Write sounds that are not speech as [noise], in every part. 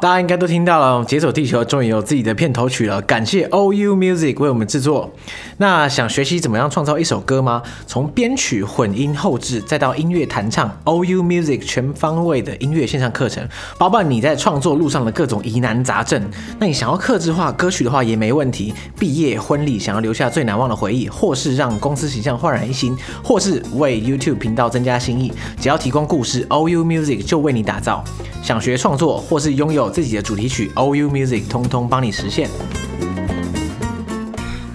大家应该都听到了，《解锁地球》终于有自己的片头曲了，感谢 OU Music 为我们制作。那想学习怎么样创造一首歌吗？从编曲、混音、后制，再到音乐弹唱，OU Music 全方位的音乐线上课程，包办你在创作路上的各种疑难杂症。那你想要客制化歌曲的话也没问题。毕业、婚礼，想要留下最难忘的回忆，或是让公司形象焕然一新，或是为 YouTube 频道增加新意，只要提供故事，OU Music 就为你打造。想学创作，或是拥有自己的主题曲，OU Music 通通帮你实现。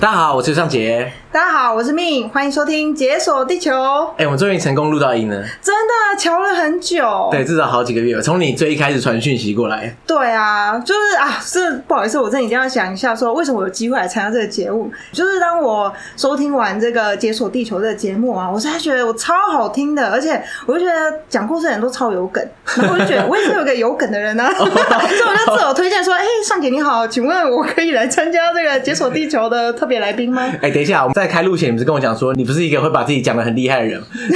大家好，我是尚杰。大家好，我是 Min，欢迎收听《解锁地球》。哎、欸，我们终于成功录到音了，真的瞧了很久，对，至少好几个月了。从你最一开始传讯息过来，对啊，就是啊，是不好意思，我真的一定要想一下，说为什么我有机会来参加这个节目。就是当我收听完这个《解锁地球》这个节目啊，我实在觉得我超好听的，而且我就觉得讲故事的人都超有梗，然后我就觉得我也是有个有梗的人呢、啊，[laughs] 所以我就自我推荐说，哎、欸，尚杰你好，请问我可以来参加这个《解锁地球》的特别来宾吗？[laughs] 哎、欸，等一下，我们在开录前，你不是跟我讲。讲说你不是一个会把自己讲的很厉害的人，[laughs]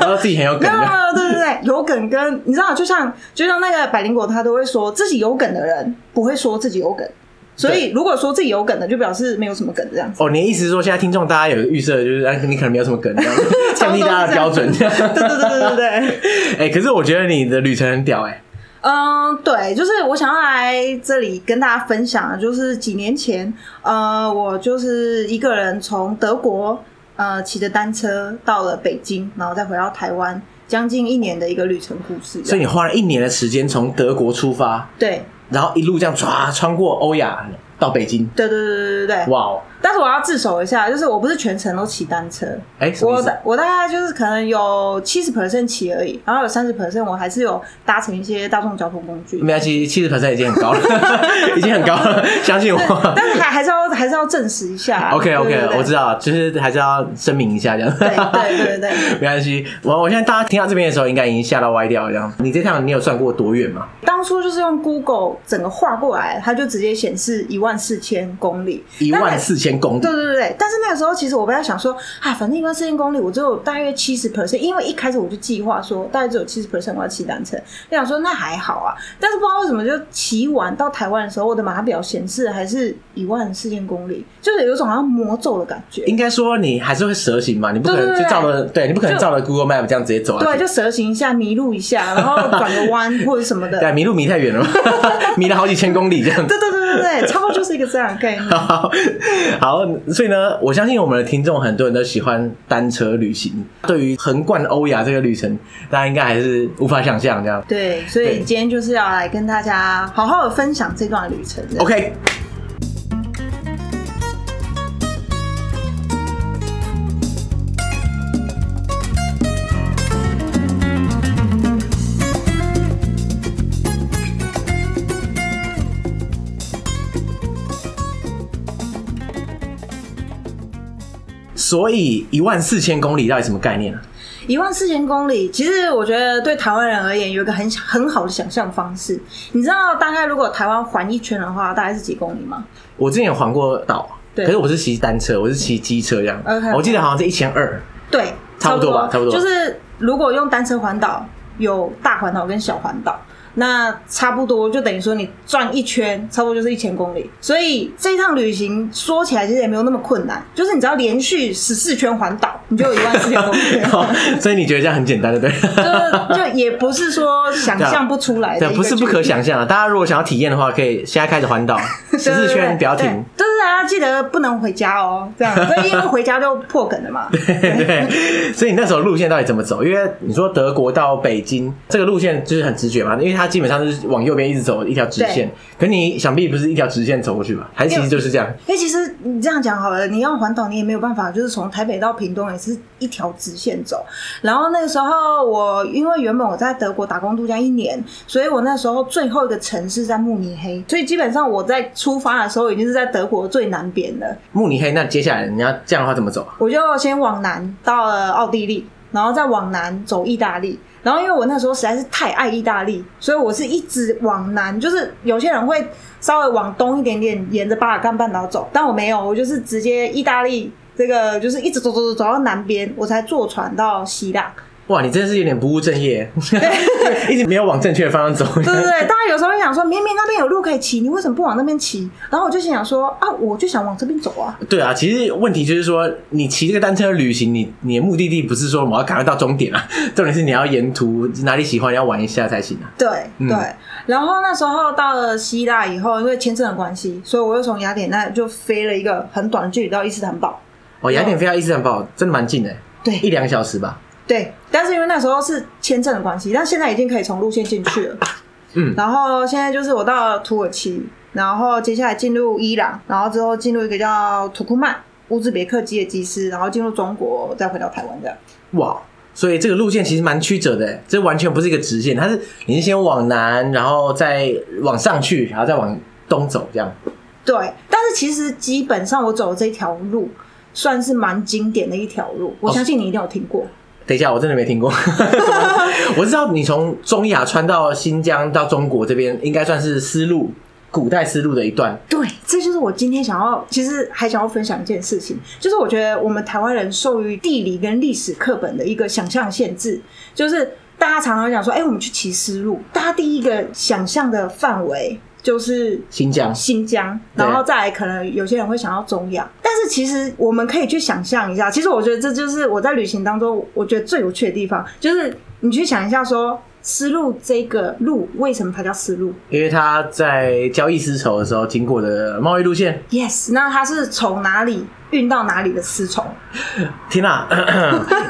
然后自己很有梗。对对对，有梗跟你知道，就像就像那个百灵果，他都会说自己有梗的人不会说自己有梗，所以如果说自己有梗的，就表示没有什么梗这样子。哦，你的意思是说，现在听众大家有个预设，就是你可能没有什么梗，这样 [laughs] 降低大家的标准。对对对对对对。哎、欸，可是我觉得你的旅程很屌哎、欸。嗯，对，就是我想要来这里跟大家分享的，就是几年前，呃，我就是一个人从德国，呃，骑着单车到了北京，然后再回到台湾，将近一年的一个旅程故事。所以你花了一年的时间从德国出发，对，然后一路这样唰穿过欧亚到北京。对对对对对对，哇哦！但是我要自首一下，就是我不是全程都骑单车，哎、欸，我我大概就是可能有七十 percent 骑而已，然后有三十 percent 我还是有搭乘一些大众交通工具。没关系，七十 percent 已经很高了，[laughs] 已经很高了，相信我。但是还还是要还是要证实一下。[laughs] OK OK，我知道，就是还是要声明一下这样。对对对对，[laughs] 没关系。我我现在大家听到这边的时候，应该已经吓到歪掉了这样。你这趟你有算过多远吗？当初就是用 Google 整个画过来，它就直接显示一万四千公里。一万四千公里。对对对对。但是那个时候，其实我本来想说，啊，反正一万四千公里，我只有大约七十 percent，因为一开始我就计划说，大概只有七十 percent 我要骑单车。就想说那还好啊，但是不知道为什么，就骑完到台湾的时候，我的码表显示还是一万四千公里，就是有种好像魔咒的感觉。应该说你还是会蛇行嘛，你不可能就照了，对，你不可能照了 Google Map 这样直接走啊。对，就蛇行一下，迷路一下，然后转个弯或者什么的。[laughs] 对，迷路迷太远了嘛，[laughs] 迷了好几千公里这样。[laughs] 对对对差不多就是一个这样概念。[laughs] 好，好，所以呢。我相信我们的听众很多人都喜欢单车旅行。对于横贯欧亚这个旅程，大家应该还是无法想象这样。对，所以今天就是要来跟大家好好的分享这段旅程。OK。所以一万四千公里到底什么概念呢？一万四千公里，其实我觉得对台湾人而言有一个很很好的想象方式。你知道大概如果台湾环一圈的话，大概是几公里吗？我之前有环过岛，对，可是我是骑单车，我是骑机车这样。Okay, 我记得好像是一千二，对，差不多吧，差不多。就是如果用单车环岛，有大环岛跟小环岛。那差不多就等于说你转一圈，差不多就是一千公里。所以这一趟旅行说起来其实也没有那么困难，就是你只要连续十四圈环岛，你就有一万四千公里。[laughs] 所以你觉得这样很简单，对不对？就就也不是说想象不出来的对，对，不是不可想象的。大家如果想要体验的话，可以现在开始环岛 [laughs] 十四圈，不要停。是大家记得不能回家哦，这样，所以因为回家就破梗了嘛。[laughs] 对，对，所以你那时候路线到底怎么走？因为你说德国到北京这个路线就是很直觉嘛，因为它。基本上就是往右边一直走一条直线，可你想必不是一条直线走过去吧？还是其实就是这样？因为其实你这样讲好了，你要环岛你也没有办法，就是从台北到屏东也是一条直线走。然后那个时候我因为原本我在德国打工度假一年，所以我那时候最后一个城市在慕尼黑，所以基本上我在出发的时候已经是在德国最南边的。慕尼黑，那接下来你要这样的话怎么走？我就先往南到了奥地利，然后再往南走意大利。然后，因为我那时候实在是太爱意大利，所以我是一直往南。就是有些人会稍微往东一点点，沿着巴尔干半岛走，但我没有，我就是直接意大利这个，就是一直走走走走到南边，我才坐船到希腊。哇，你真的是有点不务正业，[laughs] 一直没有往正确的方向走。对对对，[laughs] 大家有时候会想说，明明那边有路可以骑，你为什么不往那边骑？然后我就心想说，啊，我就想往这边走啊。对啊，其实问题就是说，你骑这个单车旅行，你你的目的地不是说我要赶快到终点啊，重点是你要沿途哪里喜欢要玩一下才行啊。对对，然后那时候到了希腊以后，因为签证的关系，所以我又从雅典娜就飞了一个很短的距离到伊斯坦堡。哦，雅典飞到伊斯坦堡真的蛮近的，对，一两个小时吧。对，但是因为那时候是签证的关系，但现在已经可以从路线进去了。嗯，然后现在就是我到了土耳其，然后接下来进入伊朗，然后之后进入一个叫土库曼乌兹别克基尔基斯，然后进入中国，再回到台湾这样。哇，所以这个路线其实蛮曲折的，这完全不是一个直线，它是你是先往南，然后再往上去，然后再往东走这样。对，但是其实基本上我走的这条路算是蛮经典的一条路，我相信你一定有听过。哦等一下，我真的没听过。[laughs] 我知道你从中亚穿到新疆到中国这边，应该算是丝路古代丝路的一段。对，这就是我今天想要，其实还想要分享一件事情，就是我觉得我们台湾人受于地理跟历史课本的一个想象限制，就是大家常常讲说，哎、我们去骑丝路，大家第一个想象的范围。就是新疆，新疆，然后再来可能有些人会想到中亚，但是其实我们可以去想象一下，其实我觉得这就是我在旅行当中我觉得最有趣的地方，就是你去想一下说。丝路这个路为什么它叫丝路？因为它在交易丝绸的时候经过的贸易路线。Yes，那它是从哪里运到哪里的丝绸？天哪，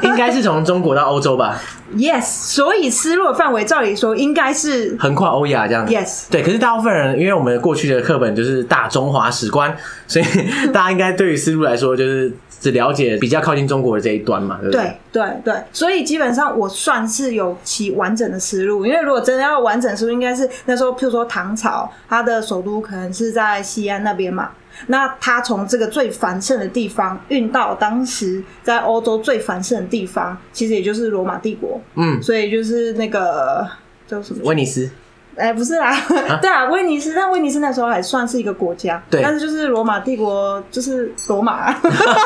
应该是从中国到欧洲吧？Yes，所以丝路的范围照理说应该是横跨欧亚这样子。Yes，对。可是大部分人，因为我们过去的课本就是大中华史观，所以 [laughs] 大家应该对于丝路来说就是。只了解比较靠近中国的这一端嘛，对不对？对对对，所以基本上我算是有其完整的思路，因为如果真的要完整丝路，应该是那时候，譬如说唐朝，它的首都可能是在西安那边嘛，那它从这个最繁盛的地方运到当时在欧洲最繁盛的地方，其实也就是罗马帝国，嗯，所以就是那个叫什么？威尼斯。哎、欸，不是啦，啊 [laughs] 对啊，威尼斯，但威尼斯那时候还算是一个国家，对，但是就是罗马帝国，就是罗马，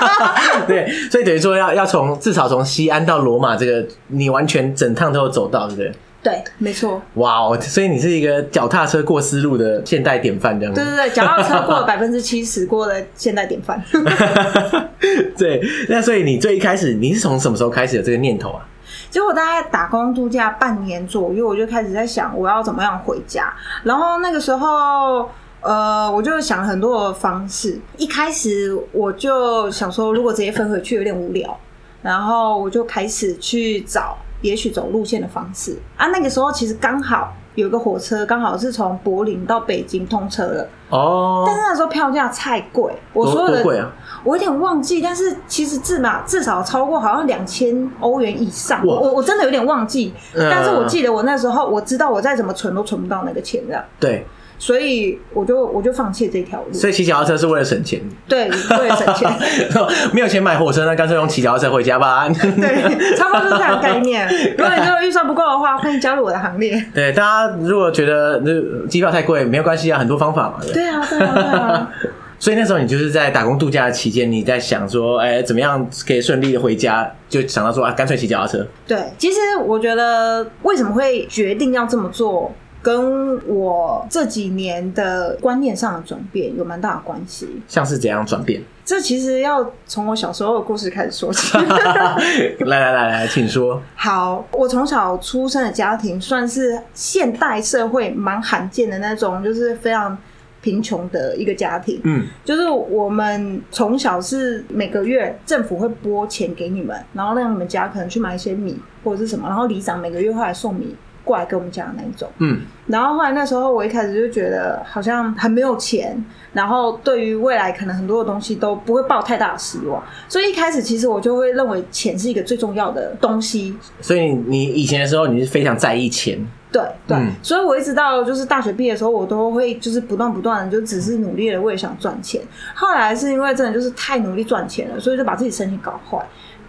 [laughs] 对，所以等于说要要从至少从西安到罗马这个，你完全整趟都有走到，对不对？对，没错。哇哦，所以你是一个脚踏车过思路的现代典范，这样子。对对对，脚踏车过了 [laughs] 百分之七十过的现代典范。[laughs] 对，那所以你最一开始你是从什么时候开始有这个念头啊？结果大概打工度假半年左右，我就开始在想我要怎么样回家。然后那个时候，呃，我就想了很多的方式。一开始我就想说，如果直接飞回去有点无聊，然后我就开始去找，也许走路线的方式啊。那个时候其实刚好。有一个火车刚好是从柏林到北京通车了哦，但是那时候票价太贵，我所有的贵啊，我有点忘记，但是其实至少至少超过好像两千欧元以上，我我真的有点忘记，但是我记得我那时候我知道我再怎么存都存不到那个钱这样，对。所以我就我就放弃这条路。所以骑脚踏车是为了省钱。对，为了省钱。[laughs] 没有钱买火车，那干脆用骑脚踏车回家吧。对，差不多是这样概念。[laughs] 如果你这个预算不够的话，欢迎加入我的行列。对，大家如果觉得那机票太贵，没有关系啊，很多方法嘛。对啊，对啊，对啊。所以那时候你就是在打工度假的期间，你在想说，哎，怎么样可以顺利的回家？就想到说啊，干脆骑脚踏车。对，其实我觉得为什么会决定要这么做？跟我这几年的观念上的转变有蛮大的关系。像是怎样转变？这其实要从我小时候的故事开始说起。[laughs] 来来来来，请说。好，我从小出生的家庭算是现代社会蛮罕见的那种，就是非常贫穷的一个家庭。嗯，就是我们从小是每个月政府会拨钱给你们，然后让你们家可能去买一些米或者是什么，然后里长每个月会来送米。过来跟我们讲的那一种，嗯，然后后来那时候我一开始就觉得好像很没有钱，然后对于未来可能很多的东西都不会抱太大的希望，所以一开始其实我就会认为钱是一个最重要的东西。所以你以前的时候你是非常在意钱，对对，嗯，所以我一直到就是大学毕业的时候，我都会就是不断不断的就只是努力的为了想赚钱。后来是因为真的就是太努力赚钱了，所以就把自己身体搞坏。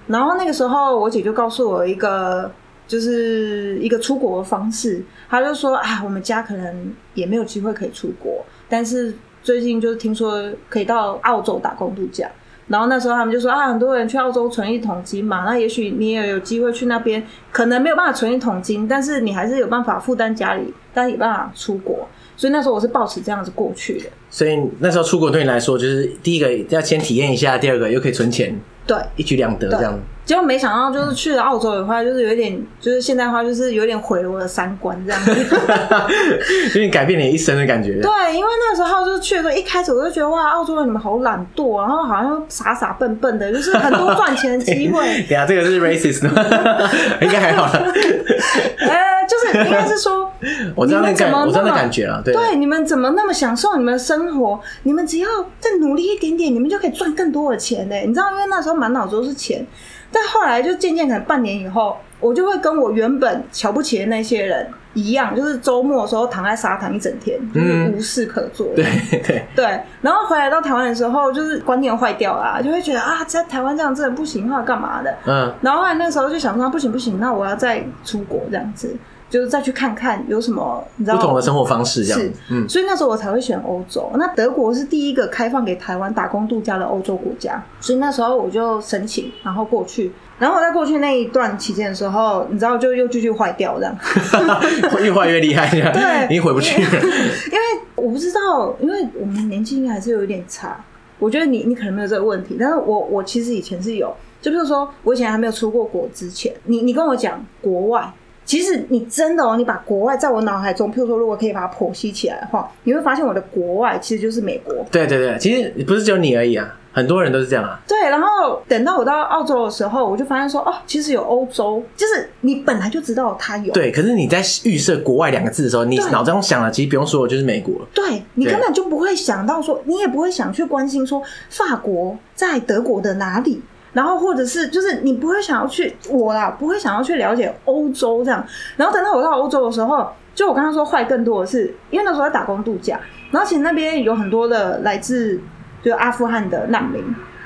然后那个时候我姐就告诉我一个。就是一个出国的方式，他就说啊，我们家可能也没有机会可以出国，但是最近就是听说可以到澳洲打工度假，然后那时候他们就说啊，很多人去澳洲存一桶金嘛，那也许你也有机会去那边，可能没有办法存一桶金，但是你还是有办法负担家里，但是有办法出国。所以那时候我是抱持这样子过去的。所以那时候出国对你来说，就是第一个要先体验一下，第二个又可以存钱，对，一举两得这样。结果没想到，就是去了澳洲的话，就是有一点，就是现代化，就是有点毁了我的三观这样子，[laughs] 有点改变你一生的感觉。对，因为那时候就是去的时候，一开始我就觉得哇，澳洲人你们好懒惰，然后好像傻傻笨笨的，就是很多赚钱的机会。[laughs] 等下这个是 racist 吗？[laughs] 应该还好了。呃，就是应该是说，我知道那感，我知道那感觉了。对，对，你们怎么那么享受你们的生活？你们只要再努力一点点，你们就可以赚更多的钱呢。你知道，因为那时候满脑子都是钱。但后来就渐渐可能半年以后，我就会跟我原本瞧不起的那些人一样，就是周末的时候躺在沙滩一整天，就是无事可做。对对对。然后回来到台湾的时候，就是观念坏掉啦，就会觉得啊，在台湾这样真的不行，或者干嘛的。嗯。然后后来那时候就想说，不行不行，那我要再出国这样子。就是再去看看有什么你知道不同的生活方式，这样是，嗯，所以那时候我才会选欧洲。那德国是第一个开放给台湾打工度假的欧洲国家，所以那时候我就申请，然后过去。然后我在过去那一段期间的时候，你知道就又继续坏掉这样，[laughs] 越坏越厉害，对，[laughs] 你回不去了。因为我不知道，因为我们年纪还是有一点差。我觉得你你可能没有这个问题，但是我我其实以前是有，就比如说我以前还没有出过国之前，你你跟我讲国外。其实你真的哦，你把国外在我脑海中，譬如说，如果可以把它剖析起来的话，你会发现我的国外其实就是美国。对对对，其实不是只有你而已啊，很多人都是这样啊。对，然后等到我到澳洲的时候，我就发现说，哦，其实有欧洲，就是你本来就知道它有。对，可是你在预设国外两个字的时候，你脑中想了，其实不用说，就是美国。对，你根本就不会想到说，你也不会想去关心说，法国在德国的哪里。然后或者是就是你不会想要去我啦，不会想要去了解欧洲这样。然后等到我到欧洲的时候，就我刚刚说坏更多的是，因为那时候在打工度假，然后其实那边有很多的来自就阿富汗的难民。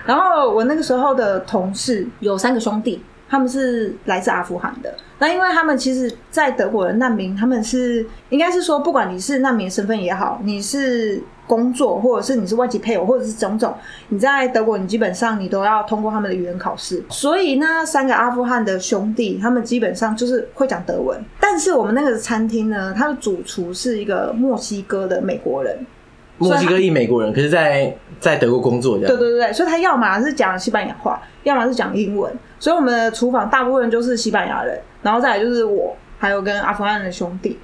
然后我那个时候的同事有三个兄弟，他们是来自阿富汗的。那因为他们其实，在德国的难民，他们是应该是说，不管你是难民身份也好，你是。工作，或者是你是外籍配偶，或者是种种，你在德国，你基本上你都要通过他们的语言考试。所以那三个阿富汗的兄弟，他们基本上就是会讲德文。但是我们那个餐厅呢，他的主厨是一个墨西哥的美国人，墨西哥裔美国人，可是在在德国工作这样。对对对，所以他要么是讲西班牙话，要么是讲英文。所以我们的厨房大部分就是西班牙人，然后再来就是我，还有跟阿富汗的兄弟。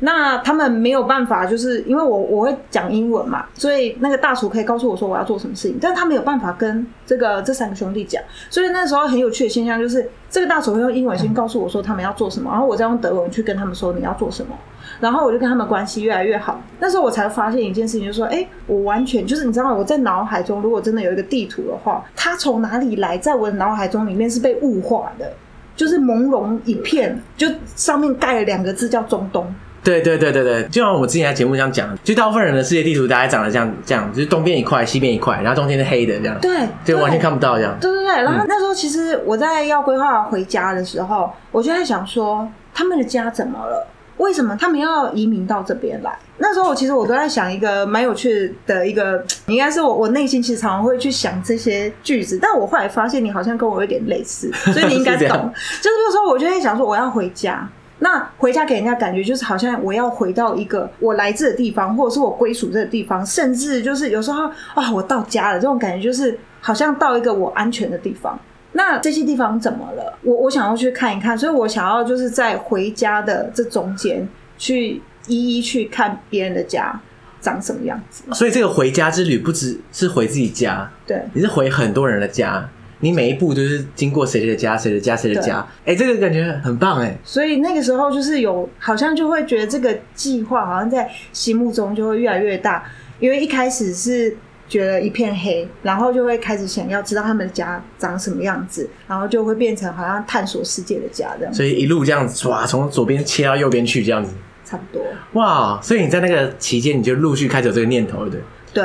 那他们没有办法，就是因为我我会讲英文嘛，所以那个大厨可以告诉我说我要做什么事情，但是他没有办法跟这个这三个兄弟讲，所以那时候很有趣的现象就是，这个大厨会用英文先告诉我说他们要做什么，然后我再用德文去跟他们说你要做什么，然后我就跟他们关系越来越好。那时候我才发现一件事情，就是说，哎，我完全就是你知道我在脑海中如果真的有一个地图的话，它从哪里来，在我的脑海中里面是被雾化的，就是朦胧一片，就上面盖了两个字叫中东。对对对对对，就像我之前在节目上讲，就大部分人的世界地图大概长得这样，这样就是东边一块，西边一块，然后中间是黑的这样，对，就完全看不到这样。对对对，然后那时候其实我在要规划回家的时候，我就在想说，他们的家怎么了？为什么他们要移民到这边来？那时候我其实我都在想一个蛮有趣的一个，[laughs] 应该是我我内心其实常常会去想这些句子，但我后来发现你好像跟我有点类似，所以你应该懂。[laughs] 是就是有时候我就在想说，我要回家。那回家给人家感觉就是好像我要回到一个我来自的地方，或者是我归属这个地方，甚至就是有时候啊，我到家了这种感觉，就是好像到一个我安全的地方。那这些地方怎么了？我我想要去看一看，所以我想要就是在回家的这中间去一一去看别人的家长什么样子。所以这个回家之旅不只是回自己家，对，你是回很多人的家。你每一步都是经过谁的家，谁的家，谁的家，哎、欸，这个感觉很棒哎。所以那个时候就是有，好像就会觉得这个计划好像在心目中就会越来越大，因为一开始是觉得一片黑，然后就会开始想要知道他们的家长什么样子，然后就会变成好像探索世界的家这样。所以一路这样子哇，从左边切到右边去这样子，差不多。哇，所以你在那个期间你就陆续开始有这个念头了，对？对。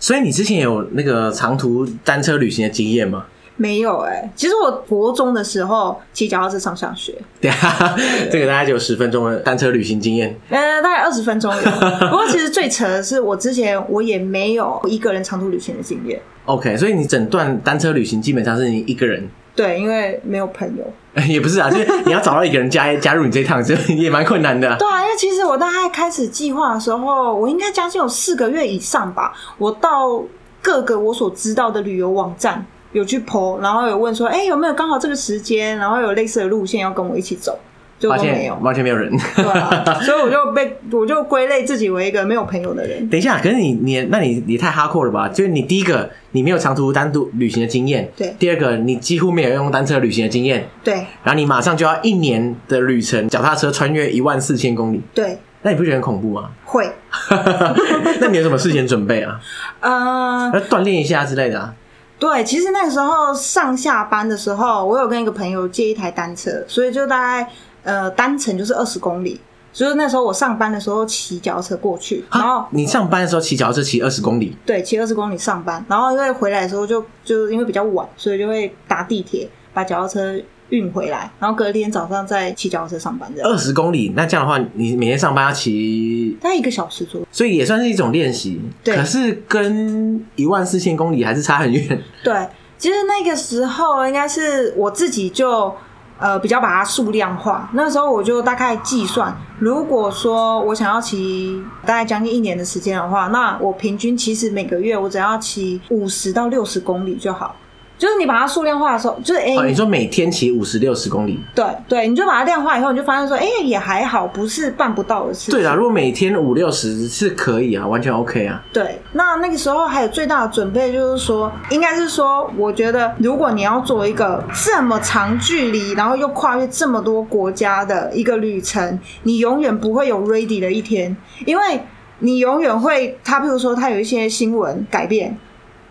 所以你之前有那个长途单车旅行的经验吗？没有哎、欸，其实我国中的时候骑脚踏车上下学。对啊，这个大概就有十分钟的单车旅行经验。呃，大概二十分钟有。[laughs] 不过其实最扯的是，我之前我也没有一个人长途旅行的经验。OK，所以你整段单车旅行基本上是你一个人。对，因为没有朋友。[laughs] 也不是啊，就是你要找到一个人加 [laughs] 加入你这趟，就也蛮困难的。对啊，因为其实我大概开始计划的时候，我应该将近有四个月以上吧。我到各个我所知道的旅游网站有去 po，然后有问说，哎，有没有刚好这个时间，然后有类似的路线要跟我一起走。就没有，完全没有人，对啊，[laughs] 所以我就被我就归类自己为一个没有朋友的人。等一下，可是你你那你你太 hardcore 了吧？就是你第一个你没有长途单独旅行的经验，对；第二个你几乎没有用单车旅行的经验，对。然后你马上就要一年的旅程，脚踏车穿越一万四千公里，对。那你不觉得很恐怖吗？会。[laughs] 那你有什么事前准备啊？[laughs] 呃，要锻炼一下之类的啊。对，其实那个时候上下班的时候，我有跟一个朋友借一台单车，所以就大概。呃，单程就是二十公里，所以那时候我上班的时候骑脚踏车过去，然后你上班的时候骑脚踏车骑二十公里，对，骑二十公里上班，然后因为回来的时候就就因为比较晚，所以就会搭地铁把脚踏车运回来，然后隔天早上再骑脚踏车上班。这样二十公里，那这样的话，你每天上班要骑大概一个小时左右，所以也算是一种练习。对，可是跟一万四千公里还是差很远。[laughs] 对，其实那个时候应该是我自己就。呃，比较把它数量化。那时候我就大概计算，如果说我想要骑大概将近一年的时间的话，那我平均其实每个月我只要骑五十到六十公里就好。就是你把它数量化的时候，就是哎、欸，你说每天骑五十六十公里，对对，你就把它量化以后，你就发现说，哎、欸，也还好，不是办不到的事情。对啦，如果每天五六十是可以啊，完全 OK 啊。对，那那个时候还有最大的准备就是说，应该是说，我觉得如果你要做一个这么长距离，然后又跨越这么多国家的一个旅程，你永远不会有 ready 的一天，因为你永远会，他譬如说他有一些新闻改变。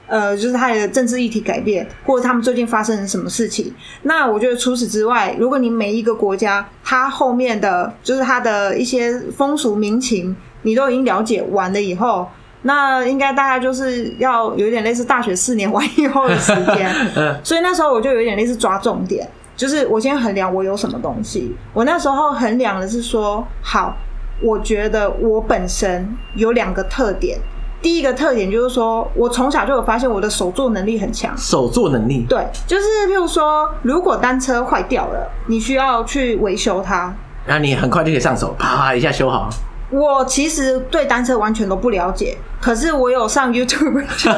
呃，就是他的政治议题改变，或者他们最近发生了什么事情。那我觉得除此之外，如果你每一个国家，它后面的就是它的一些风俗民情，你都已经了解完了以后，那应该大概就是要有点类似大学四年完以后的时间。[laughs] 所以那时候我就有点类似抓重点，就是我先衡量我有什么东西。我那时候衡量的是说，好，我觉得我本身有两个特点。第一个特点就是说，我从小就有发现我的手作能力很强。手作能力？对，就是譬如说，如果单车坏掉了，你需要去维修它，然后你很快就可以上手，啪啪一下修好。我其实对单车完全都不了解，可是我有上 YouTube [laughs] 去，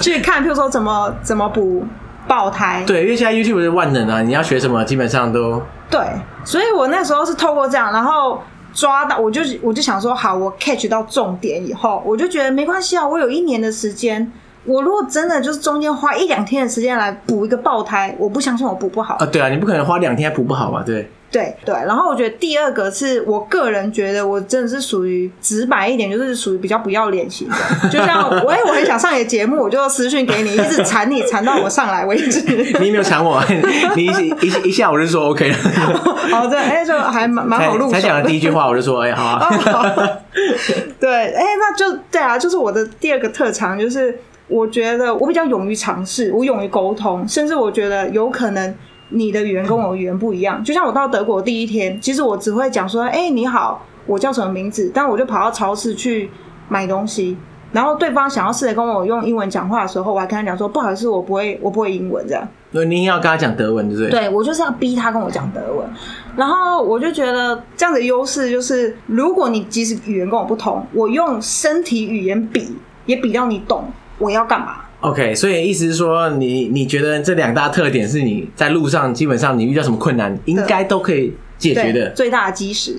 去看，譬如说怎么怎么补爆胎。对，因为现在 YouTube 是万能啊，你要学什么基本上都对，所以我那时候是透过这样，然后。抓到我就我就想说好，我 catch 到重点以后，我就觉得没关系啊，我有一年的时间，我如果真的就是中间花一两天的时间来补一个爆胎，我不相信我补不好啊。对啊，你不可能花两天补不好吧？对。对对，然后我觉得第二个是我个人觉得我真的是属于直白一点，就是属于比较不要脸型的。[laughs] 就像我，哎，我很想上你的节目，我就私讯给你，一直缠你，缠到我上来为止。[laughs] 你没有缠我，[laughs] 你一一一下我就说 OK 了。好的，哎，就还蛮蛮好录。才讲的第一句话我就说，哎，好啊。对，哎，那就对啊，就是我的第二个特长，就是我觉得我比较勇于尝试，我勇于沟通，甚至我觉得有可能。你的语言跟我的语言不一样，就像我到德国第一天，其实我只会讲说：“哎、欸，你好，我叫什么名字？”但我就跑到超市去买东西，然后对方想要试着跟我用英文讲话的时候，我还跟他讲说：“不好意思，我不会，我不会英文。”这样。那你要跟他讲德文，对不对？对，我就是要逼他跟我讲德文。然后我就觉得这样的优势就是，如果你即使语言跟我不同，我用身体语言比也比到你懂我要干嘛。OK，所以意思是说你，你你觉得这两大特点是你在路上基本上你遇到什么困难，应该都可以解决的最大的基石。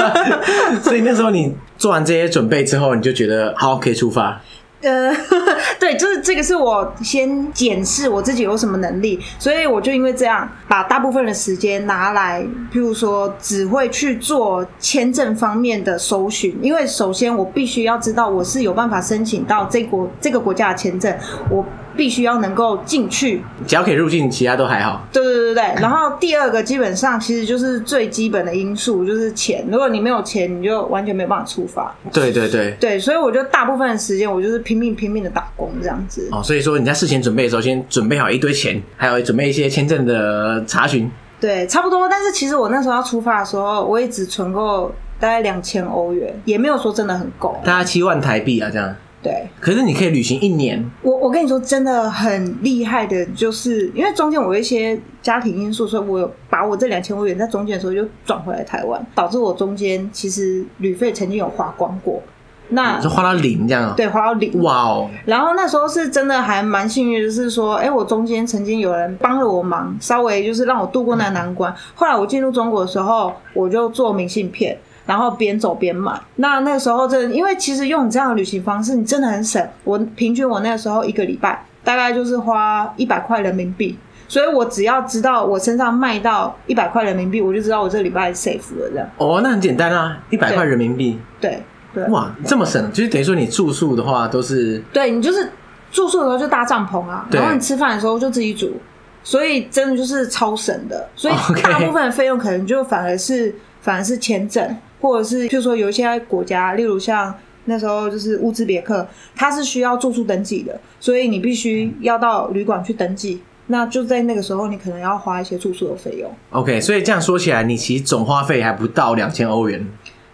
[laughs] 所以那时候你做完这些准备之后，你就觉得好，可以出发。呃，[laughs] 对，就是这个是我先检视我自己有什么能力，所以我就因为这样，把大部分的时间拿来，譬如说只会去做签证方面的搜寻，因为首先我必须要知道我是有办法申请到这国这个国家的签证，我。必须要能够进去，只要可以入境，其他都还好。对对对对，然后第二个基本上其实就是最基本的因素，就是钱。如果你没有钱，你就完全没有办法出发。对对对对，所以我觉得大部分的时间我就是拼命拼命的打工这样子。哦，所以说你在事前准备的时候，先准备好一堆钱，还有准备一些签证的查询。对，差不多。但是其实我那时候要出发的时候，我也只存够大概两千欧元，也没有说真的很够。大概七万台币啊，这样。对。可是你可以旅行一年。我我跟你说，真的很厉害的，就是因为中间我有一些家庭因素，所以我有把我这两千欧元在中间的时候就转回来台湾，导致我中间其实旅费曾经有花光过。那就花到零这样，对，花到零。哇哦！然后那时候是真的还蛮幸运，就是说，哎，我中间曾经有人帮了我忙，稍微就是让我度过那个难关。后来我进入中国的时候，我就做明信片，然后边走边买。那那个时候真的，因为其实用你这样的旅行方式，你真的很省。我平均我那个时候一个礼拜大概就是花一百块人民币，所以我只要知道我身上卖到一百块人民币，我就知道我这个礼拜 safe 了这样。哦，那很简单啊，一百块人民币。对。对对哇，这么省，就是等于说你住宿的话都是，对你就是住宿的时候就搭帐篷啊，然后你吃饭的时候就自己煮，所以真的就是超省的。所以 [laughs] 大部分的费用可能就反而是反而是签证，或者是譬如说有一些国家，例如像那时候就是乌兹别克，它是需要住宿登记的，所以你必须要到旅馆去登记。那就在那个时候，你可能要花一些住宿的费用。OK，所以这样说起来，你其实总花费还不到两千欧元。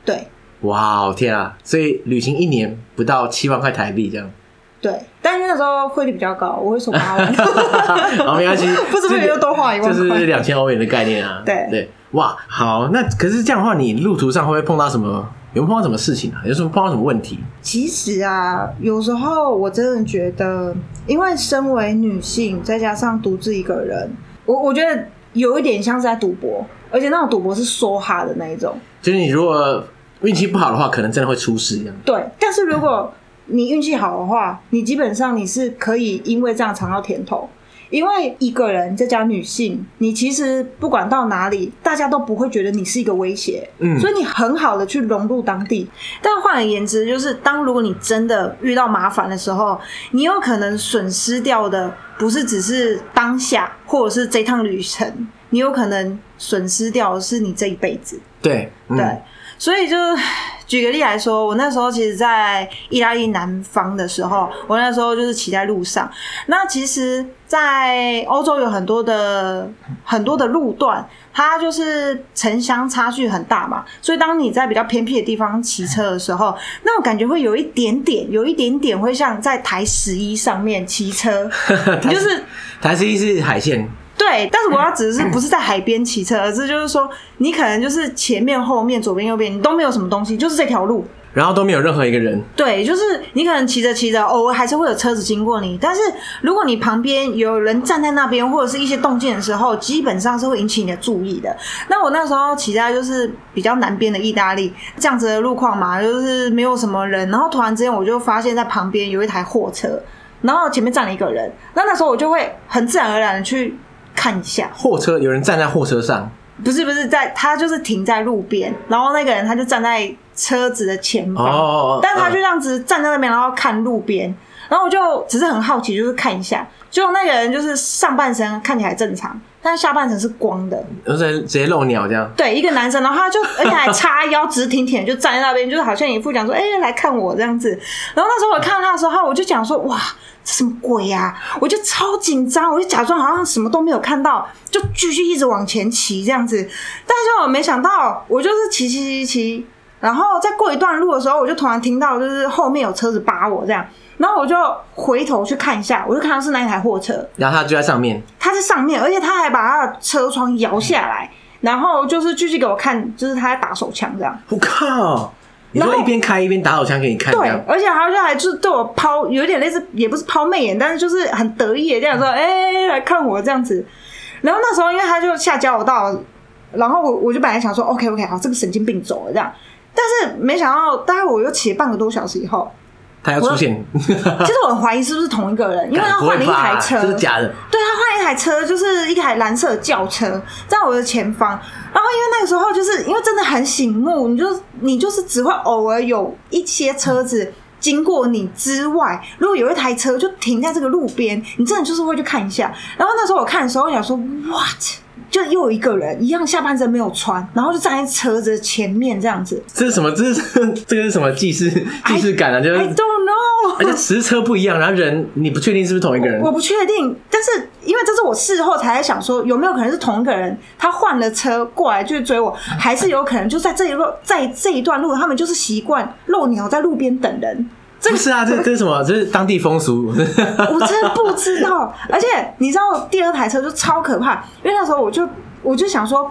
对。哇哦天啊！所以旅行一年不到七万块台币这样。对，但是那时候汇率比较高，我会说八万。好，[laughs] 没关系，[laughs] 不是不是又多花一万，就是两千欧元的概念啊。对对，哇，好，那可是这样的话，你路途上会不会碰到什么？有没有碰到什么事情啊？有什么碰到什么问题？其实啊，有时候我真的觉得，因为身为女性，再加上独自一个人，我我觉得有一点像是在赌博，而且那种赌博是梭哈的那一种。就是你如果。运气不好的话，可能真的会出事一样。对，但是如果你运气好的话，你基本上你是可以因为这样尝到甜头。因为一个人再加女性，你其实不管到哪里，大家都不会觉得你是一个威胁。嗯，所以你很好的去融入当地。但换而言之，就是当如果你真的遇到麻烦的时候，你有可能损失掉的不是只是当下，或者是这趟旅程，你有可能损失掉的是你这一辈子。对，嗯、对。所以就举个例来说，我那时候其实，在意大利南方的时候，我那时候就是骑在路上。那其实，在欧洲有很多的很多的路段，它就是城乡差距很大嘛。所以，当你在比较偏僻的地方骑车的时候，那种感觉会有一点点，有一点点会像在台十一上面骑车，就是 [laughs] 台十一是海线。对，但是我要指的是不是在海边骑车，而是就是说你可能就是前面、后面、左边、右边，你都没有什么东西，就是这条路，然后都没有任何一个人。对，就是你可能骑着骑着，偶尔还是会有车子经过你，但是如果你旁边有人站在那边，或者是一些动静的时候，基本上是会引起你的注意的。那我那时候骑在就是比较南边的意大利，这样子的路况嘛，就是没有什么人，然后突然之间我就发现在旁边有一台货车，然后前面站了一个人，那那时候我就会很自然而然的去。看一下。货车，有人站在货车上，不是不是在，他就是停在路边，然后那个人他就站在车子的前方，哦，但他就这样子站在那边，然后看路边，然后我就只是很好奇，就是看一下，就那个人就是上半身看起来正常，但是下半身是光的，就是直接露鸟这样，对，一个男生，然后他就而且还叉腰直挺挺，就站在那边，就是好像一副讲说，哎、欸，来看我这样子，然后那时候我看到他的时候，我就讲说，哇。这什么鬼呀、啊！我就超紧张，我就假装好像什么都没有看到，就继续一直往前骑这样子。但是我没想到，我就是骑骑骑骑，然后再过一段路的时候，我就突然听到就是后面有车子扒我这样，然后我就回头去看一下，我就看到是那一台货车，然后他就在上面，他在上面，而且他还把他的车窗摇下来，然后就是继续给我看，就是他在打手枪这样。我靠！你说一边开一边打手枪给你看，对，而且好像还就是对我抛，有点类似，也不是抛媚眼，但是就是很得意的这样说，哎、欸，来看我这样子。然后那时候因为他就下交流道，然后我我就本来想说，OK OK，好，这个神经病走了这样，但是没想到，大概我又骑了半个多小时以后。他要出现，[laughs] 其实我很怀疑是不是同一个人，因为他换了一台车，这是假的。对，他换了一台车，就是一台蓝色的轿车，在我的前方。然后因为那个时候，就是因为真的很醒目，你就你就是只会偶尔有一些车子经过你之外，如果有一台车就停在这个路边，你真的就是会去看一下。然后那时候我看的时候，我想说，what？就又有一个人一样，下半身没有穿，然后就站在车子前面这样子。这是什么？这是这个是什么既视既视感啊？就是 I don't know，而且实车不一样，然后人你不确定是不是同一个人。我，我不确定，但是因为这是我事后才在想说，有没有可能是同一个人？他换了车过来就追我，还是有可能就在这一路，在这一段路，他们就是习惯露鸟在路边等人。这个是啊，这这是什么？这是当地风俗。[laughs] 我真的不知道。而且你知道，第二台车就超可怕，因为那时候我就我就想说。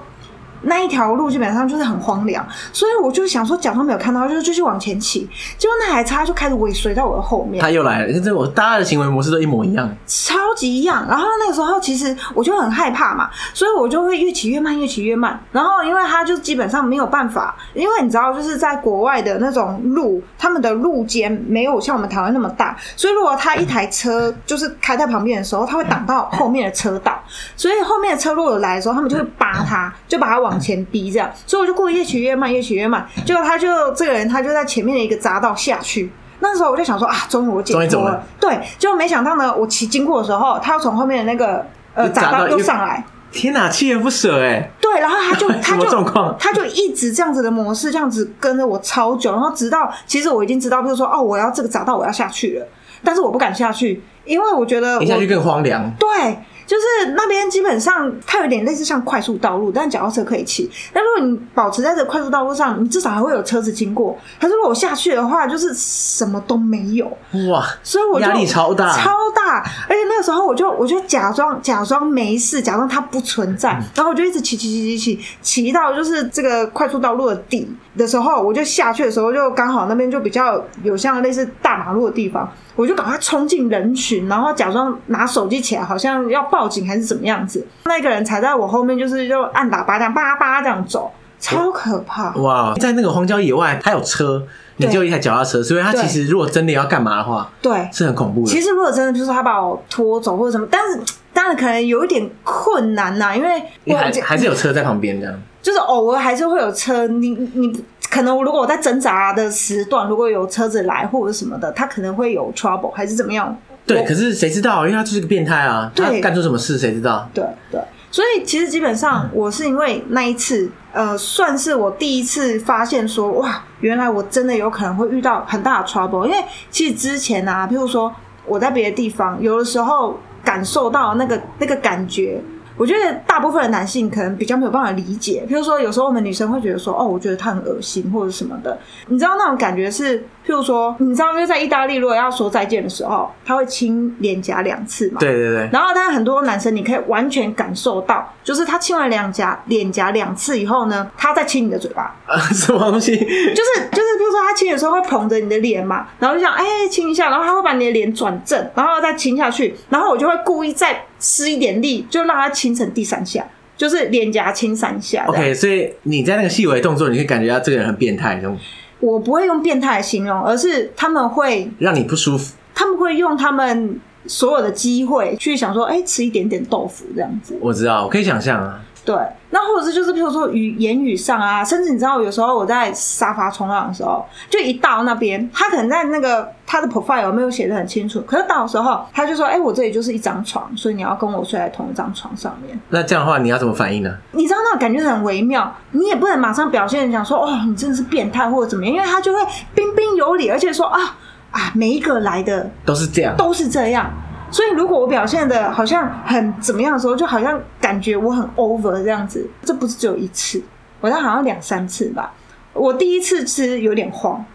那一条路基本上就是很荒凉，所以我就想说，假装没有看到，就是继续往前骑。结果那台车就开始尾随在我的后面。他又来了，这我大家的行为模式都一模一样，超级一样。然后那个时候其实我就很害怕嘛，所以我就会越骑越慢，越骑越慢。然后因为他就基本上没有办法，因为你知道，就是在国外的那种路，他们的路肩没有像我们台湾那么大，所以如果他一台车就是开在旁边的时候，他会挡到后面的车道，所以后面的车如果有来的时候，他们就会扒他，就把他往。往前逼这样，所以我就故意越骑越慢，越骑越慢。结果他就这个人，他就在前面的一个匝道下去。那时候我就想说啊，终于我解脱了。了对，就没想到呢，我骑经过的时候，他又从后面的那个呃匝道又上来。天哪，锲而不舍哎！对，然后他就 [laughs] 他就他就一直这样子的模式，这样子跟着我超久，然后直到其实我已经知道，比如说哦，我要这个匝道我要下去了，但是我不敢下去，因为我觉得你下去更荒凉。对。就是那边基本上它有点类似像快速道路，但脚踏车可以骑。但如果你保持在这快速道路上，你至少还会有车子经过。可是如果我下去的话，就是什么都没有。哇！所以我就压力超大，超大。而且那个时候我就我就假装假装没事，假装它不存在。嗯、然后我就一直骑骑骑骑骑骑到就是这个快速道路的底的时候，我就下去的时候就刚好那边就比较有像类似大马路的地方。我就赶快冲进人群，然后假装拿手机起来，好像要报警还是怎么样子。那个人踩在我后面，就是就按喇叭这样叭叭这样走，超可怕。哇，在那个荒郊野外，他有车，你就一台脚踏车，所以他其实如果真的要干嘛的话，对，是很恐怖的。其实如果真的就是他把我拖走或者什么，但是当然可能有一点困难呐，因为我还还是有车在旁边这样，就是偶尔还是会有车，你你。可能如果我在挣扎的时段，如果有车子来或者什么的，他可能会有 trouble 还是怎么样？对，可是谁知道？因为他就是个变态啊！对，他干出什么事谁知道？对对，所以其实基本上我是因为那一次，呃，算是我第一次发现说，哇，原来我真的有可能会遇到很大的 trouble。因为其实之前啊，譬如说我在别的地方，有的时候感受到那个那个感觉。我觉得大部分的男性可能比较没有办法理解，比如说有时候我们女生会觉得说，哦，我觉得他很恶心或者什么的，你知道那种感觉是。譬如说，你知道，就在意大利，如果要说再见的时候，他会亲脸颊两次嘛？对对对。然后，当然很多男生，你可以完全感受到，就是他亲完两颊脸颊两次以后呢，他再亲你的嘴巴。啊，[laughs] 什么东西？就是就是，譬如说他亲的时候会捧着你的脸嘛，然后就想哎亲一下，然后他会把你的脸转正，然后再亲下去，然后我就会故意再施一点力，就让他亲成第三下，就是脸颊亲三下。OK，所以你在那个细微动作，你可以感觉到这个人很变态，这种。我不会用变态来形容，而是他们会让你不舒服。他们会用他们所有的机会去想说，哎、欸，吃一点点豆腐这样子。我知道，我可以想象啊。对，那或者是就是，譬如说语言语上啊，甚至你知道，有时候我在沙发冲浪的时候，就一到那边，他可能在那个他的 profile 没有写的很清楚，可是到的时候，他就说：“哎、欸，我这里就是一张床，所以你要跟我睡在同一张床上面。”那这样的话，你要怎么反应呢？你知道那种感觉很微妙，你也不能马上表现讲说：“哦，你真的是变态或者怎么样？”因为他就会彬彬有礼，而且说：“啊啊，每一个来的都是这样，都是这样。”所以，如果我表现的好像很怎么样的时候，就好像感觉我很 over 这样子，这不是只有一次，我好像两三次吧。我第一次吃有点慌，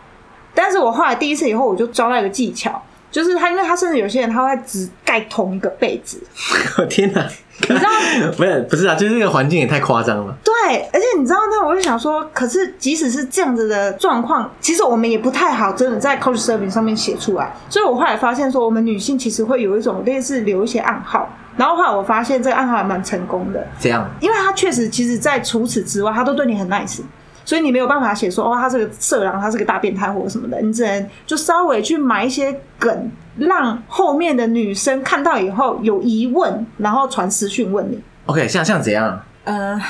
但是我后来第一次以后，我就抓到一个技巧。就是他，因为他甚至有些人他会只盖同一个被子。我 [laughs] 天哪！你知道？不 [laughs] 是不是啊，就是那个环境也太夸张了。对，而且你知道，那我就想说，可是即使是这样子的状况，其实我们也不太好真的在 Couchsurfing 上面写出来。所以我后来发现说，我们女性其实会有一种类似留一些暗号。然后后来我发现这个暗号还蛮成功的。这样？因为他确实，其实，在除此之外，他都对你很 nice。所以你没有办法写说哦，他是个色狼，他是个大变态或者什么的，你只能就稍微去埋一些梗，让后面的女生看到以后有疑问，然后传私讯问你。OK，像像怎样？呃，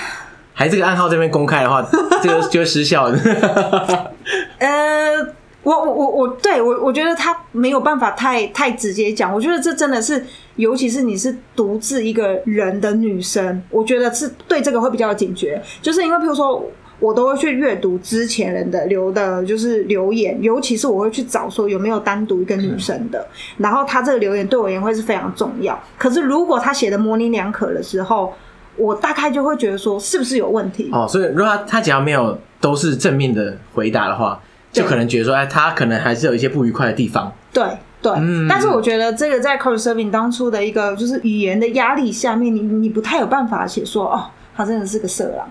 还这个暗号这边公开的话，[laughs] 这个就会失效的。[laughs] 呃，我我我我对我我觉得他没有办法太太直接讲，我觉得这真的是，尤其是你是独自一个人的女生，我觉得是对这个会比较警觉，就是因为譬如说。我都会去阅读之前人的留的，就是留言，尤其是我会去找说有没有单独一个女生的，然后他这个留言对我而言会是非常重要。可是如果他写的模棱两可的时候，我大概就会觉得说是不是有问题？哦，所以如果他他只要没有都是正面的回答的话，就可能觉得说，哎，他可能还是有一些不愉快的地方。对对，嗯，但是我觉得这个在 Couchsurfing 当初的一个就是语言的压力下面，你你不太有办法写说，哦，他真的是个色狼，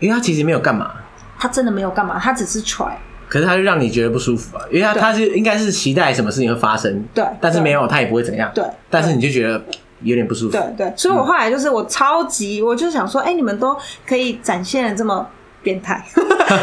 因为他其实没有干嘛，他真的没有干嘛，他只是 try。可是他就让你觉得不舒服啊，因为他他是应该是期待什么事情会发生，对，但是没有，他也不会怎样，对，但是你就觉得有点不舒服，对对，所以我后来就是我超级，我就想说，哎、欸，你们都可以展现的这么变态，[laughs]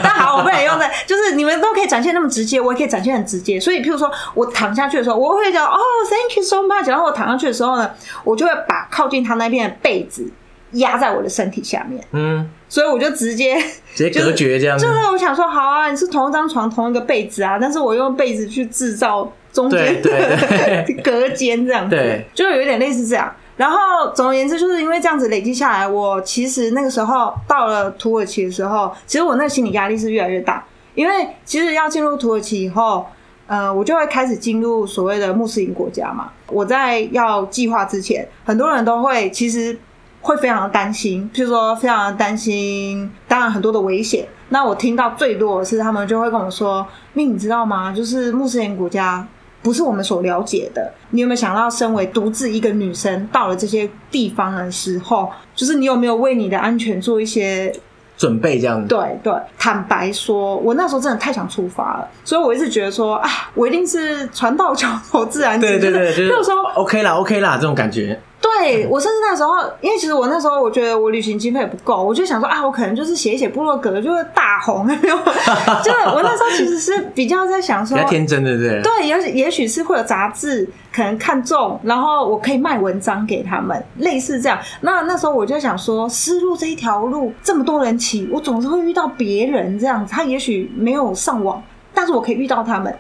但好，我不能用在，就是你们都可以展现那么直接，我也可以展现很直接，所以譬如说我躺下去的时候，我会讲哦，Thank you so much，然后我躺上去的时候呢，我就会把靠近他那边的被子。压在我的身体下面，嗯，所以我就直接直接 [laughs] 隔绝这样子，就是我想说，好啊，你是同一张床同一个被子啊，但是我用被子去制造中间的 [laughs] 隔间这样子，对，就有点类似这样。然后总而言之，就是因为这样子累积下来，我其实那个时候到了土耳其的时候，其实我那个心理压力是越来越大，因为其实要进入土耳其以后，呃，我就会开始进入所谓的穆斯林国家嘛。我在要计划之前，很多人都会其实。会非常的担心，譬如说非常的担心，当然很多的危险。那我听到最多的是，他们就会跟我说：“命，你知道吗？就是穆斯林国家不是我们所了解的。你有没有想到，身为独自一个女生到了这些地方的时候，就是你有没有为你的安全做一些准备？这样子。”对对，坦白说，我那时候真的太想出发了，所以我一直觉得说啊，我一定是船到桥头自然直。对对对，就是说 OK 啦，OK 啦，这种感觉。对，我甚至那时候，因为其实我那时候我觉得我旅行经费也不够，我就想说啊，我可能就是写一写部落格就会大红？就是 [laughs] 我那时候其实是比较在想说，比较天真的对。对，也也许是会有杂志可能看中，然后我可以卖文章给他们，类似这样。那那时候我就想说，丝路这一条路这么多人骑，我总是会遇到别人这样子，他也许没有上网，但是我可以遇到他们。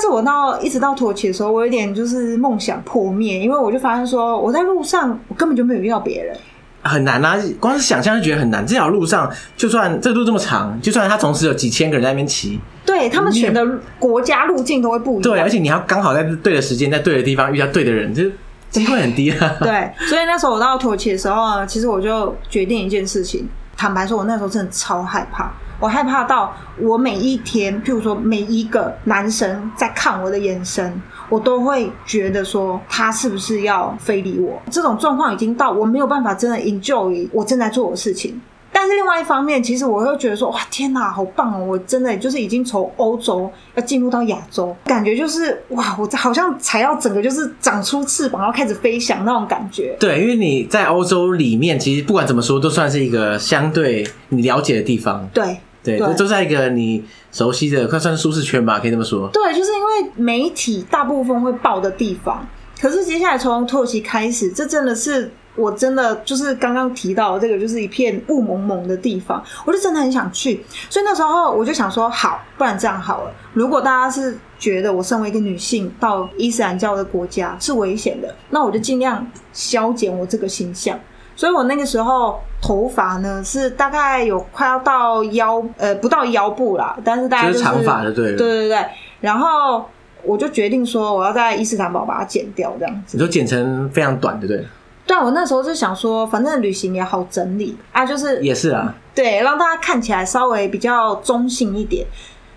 但是我到一直到土耳其的时候，我有点就是梦想破灭，因为我就发现说，我在路上我根本就没有遇到别人，很难啊！光是想象就觉得很难。这条路上，就算这路这么长，就算他同时有几千个人在那边骑，对他们选的国家路径都会不一样。对，而且你要刚好在对的时间，在对的地方遇到对的人，就机会很低啊。对，所以那时候我到土耳其的时候啊，其实我就决定一件事情。坦白说，我那时候真的超害怕。我害怕到我每一天，譬如说每一个男生在看我的眼神，我都会觉得说他是不是要非礼我？这种状况已经到我没有办法真的 enjoy 我正在做的事情。但是另外一方面，其实我又觉得说哇天哪，好棒哦！我真的就是已经从欧洲要进入到亚洲，感觉就是哇，我好像才要整个就是长出翅膀，然后开始飞翔那种感觉。对，因为你在欧洲里面，其实不管怎么说，都算是一个相对你了解的地方。对。对，这都在一个你熟悉的，快算是舒适圈吧，可以这么说。对，就是因为媒体大部分会报的地方，可是接下来从土耳其开始，这真的是我真的就是刚刚提到的这个，就是一片雾蒙蒙的地方，我就真的很想去。所以那时候我就想说，好，不然这样好了，如果大家是觉得我身为一个女性到伊斯兰教的国家是危险的，那我就尽量消减我这个形象。所以我那个时候头发呢是大概有快要到腰，呃，不到腰部啦，但是大概就是长发的，对，对对对。然后我就决定说，我要在伊斯坦堡把它剪掉，这样子。你就剪成非常短，对不对？对，我那时候就想说，反正旅行也好整理啊，就是也是啊，对，让大家看起来稍微比较中性一点。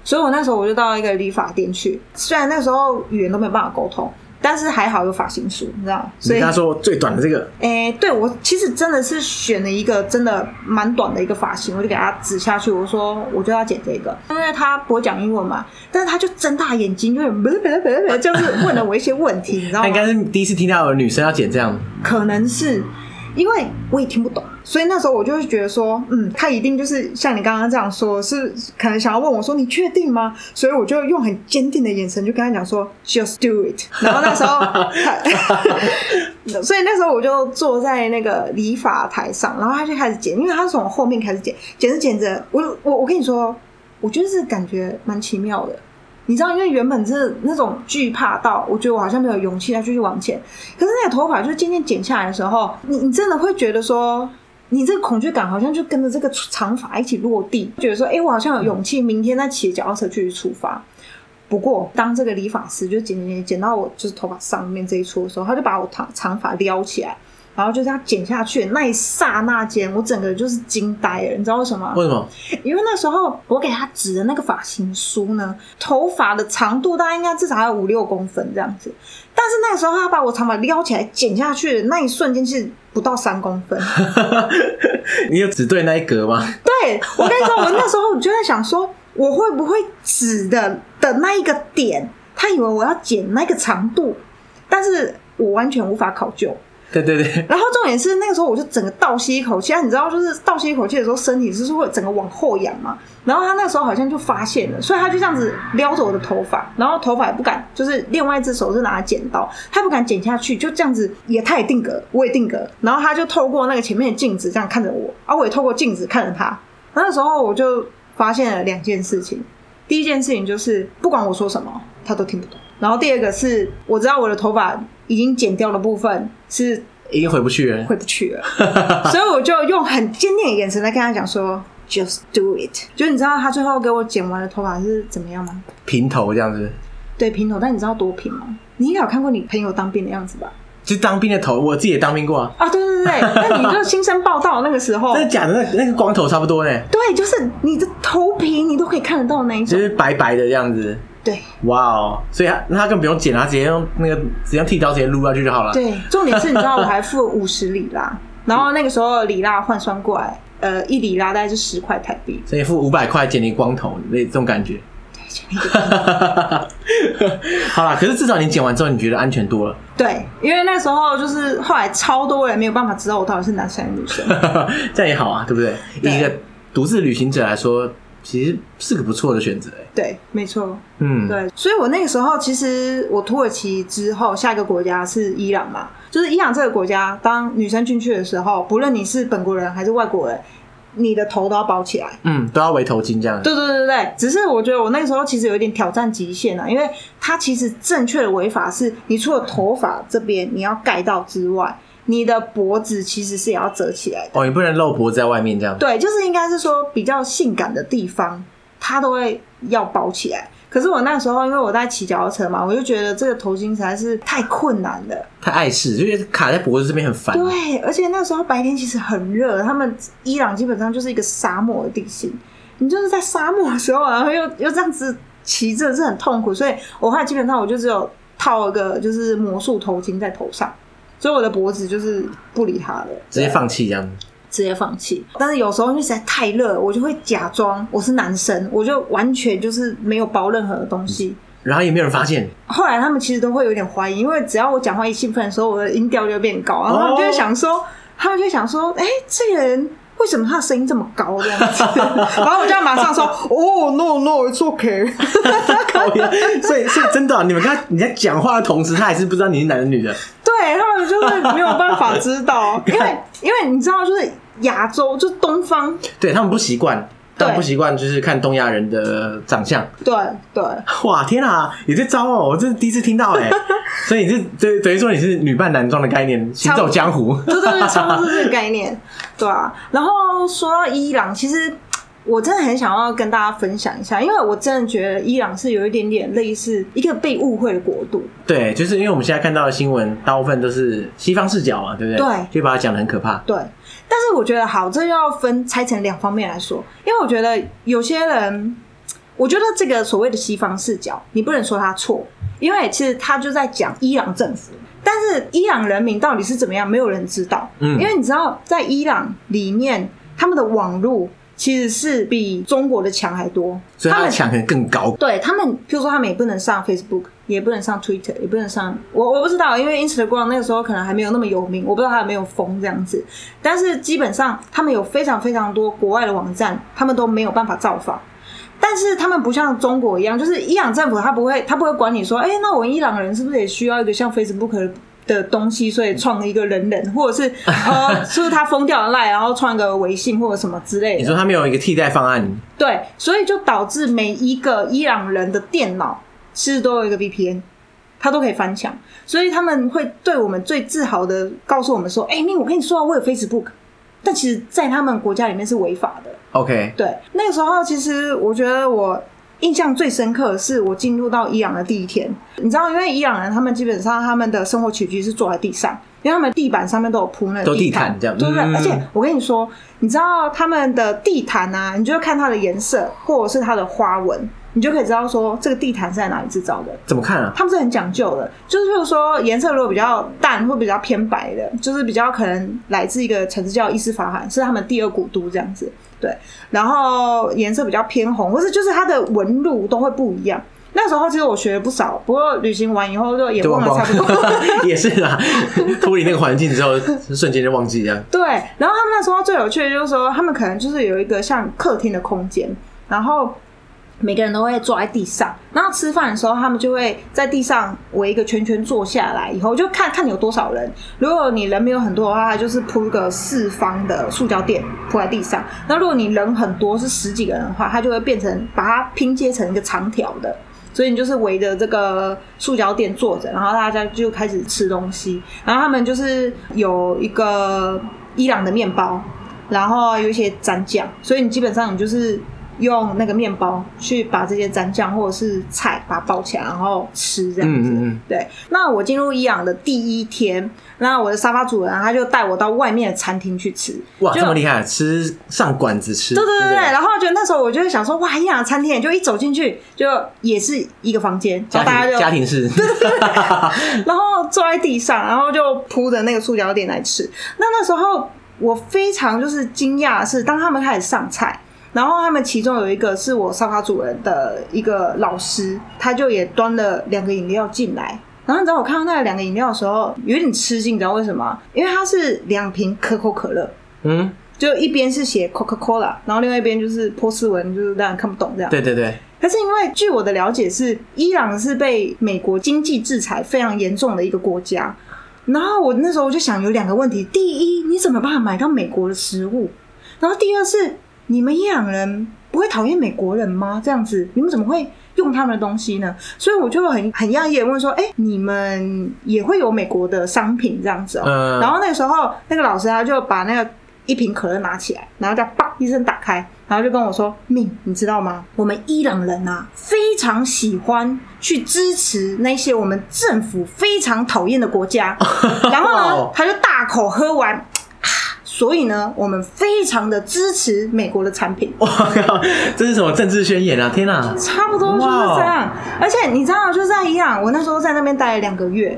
所以我那时候我就到一个理发店去，虽然那时候语言都没有办法沟通。但是还好有发型师，你知道？所以他说最短的这个，哎、欸，对我其实真的是选了一个真的蛮短的一个发型，我就给他指下去，我说我就要剪这个，因为他不会讲英文嘛，但是他就睁大眼睛，就是 [laughs] 就是问了我一些问题，你知道吗？他应该是第一次听到有女生要剪这样，可能是。因为我也听不懂，所以那时候我就会觉得说，嗯，他一定就是像你刚刚这样说，是可能想要问我说，你确定吗？所以我就用很坚定的眼神就跟他讲说，just do it。然后那时候，[laughs] 所以那时候我就坐在那个理发台上，然后他就开始剪，因为他从后面开始剪，剪着剪着，我我我跟你说，我就是感觉蛮奇妙的。你知道，因为原本是那种惧怕到，我觉得我好像没有勇气再继续往前。可是那个头发就是渐渐剪下来的时候，你你真的会觉得说，你这个恐惧感好像就跟着这个长发一起落地，觉得说，哎、我好像有勇气，明天再骑脚踏车继续出发。不过，当这个理发师就剪剪剪剪到我就是头发上面这一撮的时候，他就把我长长发撩起来，然后就这样剪下去，那一刹那间，我整个就是惊呆了。你知道为什么？为什么？因为那时候我给他指的那个发型梳呢，头发的长度大概应该至少要五六公分这样子。但是那个时候他把我长发撩起来剪下去的那一瞬间，是不到三公分。[laughs] 你有指对那一格吗？[laughs] 对，我跟你说，我那时候我就在想说，我会不会指的的那一个点，他以为我要剪那个长度，但是我完全无法考究。对对对，然后重点是那个时候我就整个倒吸一口气，啊，你知道，就是倒吸一口气的时候，身体就是会整个往后仰嘛。然后他那个时候好像就发现了，所以他就这样子撩着我的头发，然后头发也不敢，就是另外一只手是拿剪刀，他不敢剪下去，就这样子也他也定格，我也定格，然后他就透过那个前面的镜子这样看着我，而我也透过镜子看着他。那个时候我就发现了两件事情，第一件事情就是不管我说什么，他都听不懂。然后第二个是我知道我的头发。已经剪掉的部分是已经回不去了，回不去了，[laughs] 所以我就用很坚定的眼神来跟他讲说：“Just do it。”就你知道他最后给我剪完的头发是怎么样吗？平头这样子。对，平头。但你知道多平吗？你应该有看过你朋友当兵的样子吧？就当兵的头，我自己也当兵过啊。啊，对对对，[laughs] 那你就新生报道那个时候，真的假的？那那个光头差不多呢。对，就是你的头皮你都可以看得到那一种，就是白白的这样子。对，哇哦，所以他那他更不用剪，他直接用那个直接用剃刀直接撸下去就好了。对，重点是你知道我还付五十里拉，然后那个时候里拉换算过来，呃，一里拉大概是十块台币，所以付五百块剪你光头那这种感觉。对，剪你光头。[laughs] 好啦，可是至少你剪完之后，你觉得安全多了。对，因为那时候就是后来超多人没有办法知道我到底是男生还是女生，[laughs] 这样也好啊，对不对？对以一个独自旅行者来说。其实是个不错的选择，哎，对，没错，嗯，对，所以我那个时候其实我土耳其之后下一个国家是伊朗嘛，就是伊朗这个国家，当女生进去的时候，不论你是本国人还是外国人，你的头都要包起来，嗯，都要围头巾这样。对对对对，只是我觉得我那个时候其实有一点挑战极限啊，因为它其实正确的围法是，你除了头发这边你要盖到之外。你的脖子其实是也要折起来的哦，你不能露脖子在外面这样。对，就是应该是说比较性感的地方，它都会要包起来。可是我那时候因为我在骑脚踏车嘛，我就觉得这个头巾实在是太困难了，太碍事，就觉得卡在脖子这边很烦。对，而且那时候白天其实很热，他们伊朗基本上就是一个沙漠的地形，你就是在沙漠的时候，然后又又这样子骑着是很痛苦，所以我后来基本上我就只有套一个就是魔术头巾在头上。所以我的脖子就是不理他了，直接放弃这样。直接放弃。但是有时候因为实在太热，我就会假装我是男生，我就完全就是没有包任何的东西，然后也没有人发现。后来他们其实都会有点怀疑，因为只要我讲话一兴奋的时候，我的音调就会变高，然后他们就会想说，哦、他们就会想说，哎、欸，这个人。为什么他的声音这么高这样子？[laughs] 然后我就要马上说：“哦，no no，it's okay。[laughs] ”所以是真的、啊，你们看你在讲话的同时，他还是不知道你是男的女的。对，他们就是没有办法知道，[laughs] 因为因为你知道，就是亚洲，就是东方，对他们不习惯。但不习惯，就是看东亚人的长相。对对，哇，天啊，你这招哦，我这是第一次听到哎。[laughs] 所以你是等等于说你是女扮男装的概念，行走江湖。对对对，差不多是这个概念。[laughs] 对啊，然后说到伊朗，其实我真的很想要跟大家分享一下，因为我真的觉得伊朗是有一点点类似一个被误会的国度。对，就是因为我们现在看到的新闻，大部分都是西方视角嘛，对不对？对，就把它讲的很可怕。对。但是我觉得好，这要分拆成两方面来说，因为我觉得有些人，我觉得这个所谓的西方视角，你不能说他错，因为其实他就在讲伊朗政府，但是伊朗人民到底是怎么样，没有人知道。嗯，因为你知道，在伊朗里面，他们的网络其实是比中国的墙还多，所以他的墙可能更高。对他们，譬如说他们也不能上 Facebook。也不能上 Twitter，也不能上我我不知道，因为 Instagram 那个时候可能还没有那么有名，我不知道他有没有封这样子。但是基本上他们有非常非常多国外的网站，他们都没有办法造访。但是他们不像中国一样，就是伊朗政府他不会他不会管你说，哎、欸，那我们伊朗人是不是也需要一个像 Facebook 的东西，所以创一个人人，[laughs] 或者是呃，是不是他封掉了赖，然后创一个微信或者什么之类的？你说他没有一个替代方案？对，所以就导致每一个伊朗人的电脑。其实都有一个 VPN，他都可以翻墙，所以他们会对我们最自豪的告诉我们说：“哎、我跟你说啊，我有 Facebook。”但其实，在他们国家里面是违法的。OK，对，那个时候其实我觉得我印象最深刻的是我进入到伊朗的第一天，你知道，因为伊朗人他们基本上他们的生活起居是坐在地上，因为他们地板上面都有铺那个地毯，这样对不对？嗯、而且我跟你说，你知道他们的地毯啊，你就看它的颜色或者是它的花纹。你就可以知道说这个地毯是在哪里制造的？怎么看啊？他们是很讲究的，就是譬如说颜色如果比较淡或比较偏白的，就是比较可能来自一个城市叫伊斯法罕，是他们第二古都这样子。对，然后颜色比较偏红，或是就是它的纹路都会不一样。那时候其实我学了不少，不过旅行完以后就也忘了差不多。[laughs] 也是啦，[laughs] 脱离那个环境之后，瞬间就忘记这样。对，然后他们那时候最有趣的就是说，他们可能就是有一个像客厅的空间，然后。每个人都会坐在地上，然后吃饭的时候，他们就会在地上围一个圈圈坐下来，以后就看看你有多少人。如果你人没有很多的话，他就是铺一个四方的塑胶垫铺在地上。那如果你人很多，是十几个人的话，它就会变成把它拼接成一个长条的，所以你就是围着这个塑胶垫坐着，然后大家就开始吃东西。然后他们就是有一个伊朗的面包，然后有一些蘸酱，所以你基本上你就是。用那个面包去把这些蘸酱或者是菜把它包起来，然后吃这样子。嗯嗯嗯对，那我进入伊朗的第一天，那我的沙发主人他就带我到外面的餐厅去吃。哇，这么厉害，吃上馆子吃。对对对对。然后就那时候我就会想说，哇，伊朗的餐厅就一走进去就也是一个房间，然后大家就家庭式。对 [laughs] 对对。[laughs] 然后坐在地上，然后就铺着那个塑胶垫来吃。那那时候我非常就是惊讶的是，当他们开始上菜。然后他们其中有一个是我烧烤主人的一个老师，他就也端了两个饮料进来。然后你知道我看到那两个饮料的时候，有点吃惊，你知道为什么？因为它是两瓶可口可乐，嗯，就一边是写 Coca Cola，然后另外一边就是波斯文，就是让人看不懂这样。对对对。可是因为据我的了解是，伊朗是被美国经济制裁非常严重的一个国家。然后我那时候我就想有两个问题：第一，你怎么办法买到美国的食物？然后第二是。你们伊朗人不会讨厌美国人吗？这样子，你们怎么会用他们的东西呢？所以我就很很讶异的问说：“哎、欸，你们也会有美国的商品这样子哦、喔？”嗯、然后那个时候，那个老师他就把那个一瓶可乐拿起来，然后就叭一声打开，然后就跟我说：“命，你知道吗？我们伊朗人啊，非常喜欢去支持那些我们政府非常讨厌的国家。[laughs] ”然后呢，他就大口喝完。所以呢，我们非常的支持美国的产品。[laughs] 哇靠，这是什么政治宣言啊？天哪，差不多就是这样。而且你知道，就是在伊朗，我那时候在那边待了两个月，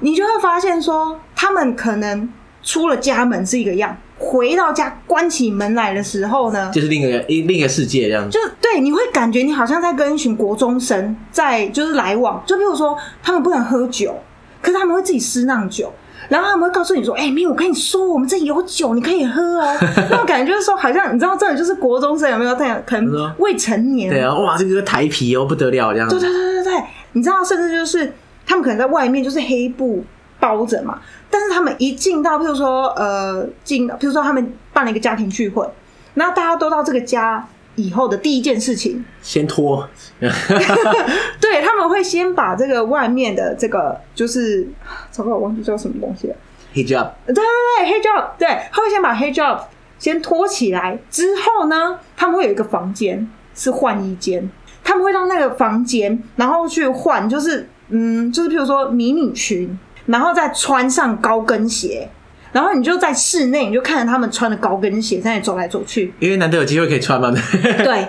你就会发现说，他们可能出了家门是一个样，回到家关起门来的时候呢，就是另一个另一个世界这样子。就对，你会感觉你好像在跟一群国中生在就是来往。就比如说，他们不能喝酒，可是他们会自己私酿酒。然后他们会告诉你说：“哎、欸，明，我跟你说，我们这里有酒，你可以喝哦。” [laughs] 那种感觉就是说，好像你知道，这里就是国中生有没有？这样可能未成年。对啊，哇，这个台皮哦，不得了，这样。对对对对对，你知道，甚至就是他们可能在外面就是黑布包着嘛，但是他们一进到，譬如说呃，进，譬如说他们办了一个家庭聚会，然后大家都到这个家。以后的第一件事情，先脱。[laughs] 对，他们会先把这个外面的这个，就是，糟糕，我忘记叫什么东西了。Hijab。对对对，Hijab。对，他会先把 Hijab 先脱起来，之后呢，他们会有一个房间是换衣间，他们会到那个房间，然后去换，就是，嗯，就是譬如说迷你裙，然后再穿上高跟鞋。然后你就在室内，你就看着他们穿的高跟鞋在那里走来走去，因为难得有机会可以穿嘛。[laughs] 对，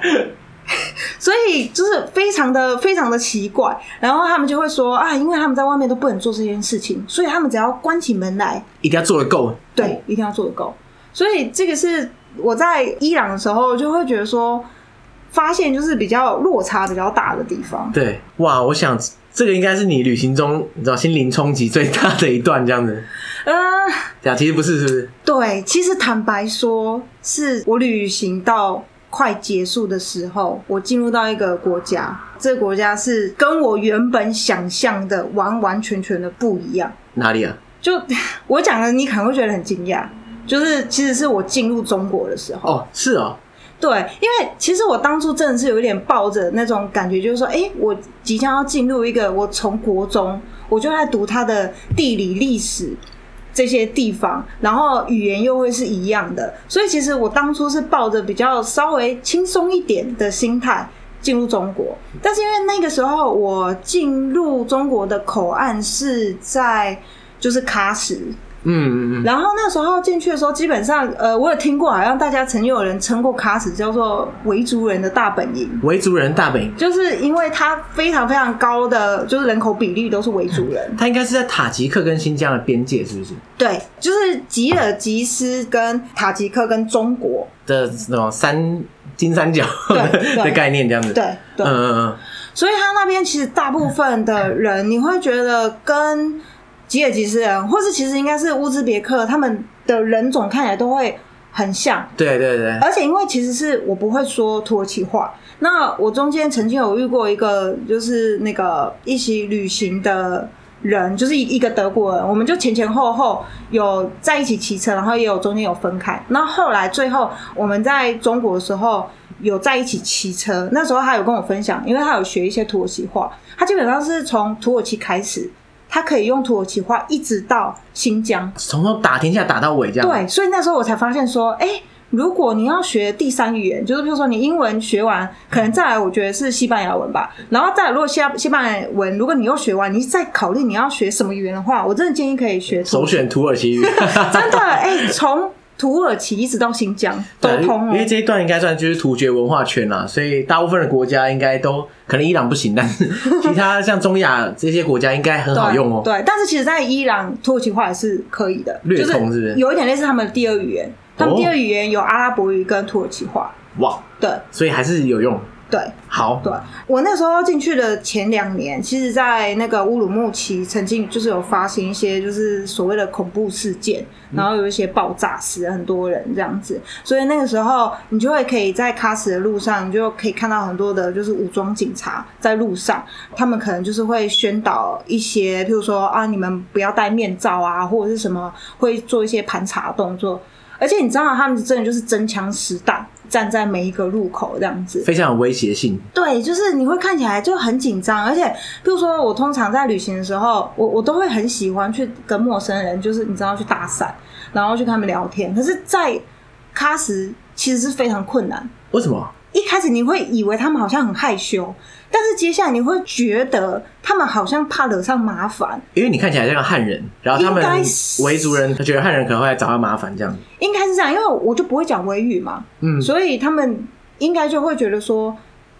[laughs] 所以就是非常的非常的奇怪。然后他们就会说啊，因为他们在外面都不能做这件事情，所以他们只要关起门来，一定要做得够。对，一定要做得够。所以这个是我在伊朗的时候就会觉得说，发现就是比较落差比较大的地方。对，哇，我想这个应该是你旅行中你知道心灵冲击最大的一段，这样子。嗯，这样其实不是，是不是？对，其实坦白说，是我旅行到快结束的时候，我进入到一个国家，这个国家是跟我原本想象的完完全全的不一样。哪里啊？就我讲的，你可能会觉得很惊讶，就是其实是我进入中国的时候。哦，是哦。对，因为其实我当初真的是有一点抱着那种感觉，就是说，哎，我即将要进入一个，我从国中我就在读它的地理历史。这些地方，然后语言又会是一样的，所以其实我当初是抱着比较稍微轻松一点的心态进入中国。但是因为那个时候我进入中国的口岸是在就是喀什。嗯嗯嗯，然后那时候进去的时候，基本上，呃，我有听过，好像大家曾经有人称过喀什叫做维族人的大本营。维族人大本营，就是因为它非常非常高的，就是人口比例都是维族人。它应该是在塔吉克跟新疆的边界，是不是？对，就是吉尔吉斯跟塔吉克跟中国的那种三金三角的概念，这样子。对，对，嗯嗯嗯。所以他那边其实大部分的人，你会觉得跟。吉尔吉斯人，或是其实应该是乌兹别克，他们的人种看起来都会很像。对对对。而且因为其实是我不会说土耳其话，那我中间曾经有遇过一个，就是那个一起旅行的人，就是一一个德国人，我们就前前后后有在一起骑车，然后也有中间有分开。那后来最后我们在中国的时候有在一起骑车，那时候他有跟我分享，因为他有学一些土耳其话，他基本上是从土耳其开始。他可以用土耳其话一直到新疆，从头打天下打到尾，这样。对，所以那时候我才发现说，哎、欸，如果你要学第三语言，就是比如说你英文学完，可能再来，我觉得是西班牙文吧。然后再来，如果西西班牙文，如果你又学完，你再考虑你要学什么语言的话，我真的建议可以学。首选土耳其语，[laughs] 真的，哎、欸，从。土耳其一直到新疆都通，因为这一段应该算就是突厥文化圈啦，所以大部分的国家应该都可能伊朗不行，但是 [laughs] 其他像中亚这些国家应该很好用哦、喔。对，但是其实，在伊朗土耳其话也是可以的，略通是不是？有一点类似他们的第二语言，他们第二语言有阿拉伯语跟土耳其话。哇，对，所以还是有用。对，好，对，我那时候进去的前两年，其实，在那个乌鲁木齐曾经就是有发生一些就是所谓的恐怖事件，然后有一些爆炸，死了很多人这样子，所以那个时候你就会可以在喀什的路上，你就可以看到很多的就是武装警察在路上，他们可能就是会宣导一些，譬如说啊，你们不要戴面罩啊，或者是什么，会做一些盘查动作，而且你知道他们真的就是真枪实弹。站在每一个路口这样子，非常有威胁性。对，就是你会看起来就很紧张，而且，比如说我通常在旅行的时候，我我都会很喜欢去跟陌生人，就是你知道去搭讪，然后去跟他们聊天。可是，在喀什其实是非常困难。为什么？一开始你会以为他们好像很害羞。但是接下来你会觉得他们好像怕惹上麻烦，因为你看起来像个汉人，然后他们维族人他觉得汉人可能会来找他麻烦，这样应该是这样，因为我就不会讲维语嘛，嗯，所以他们应该就会觉得说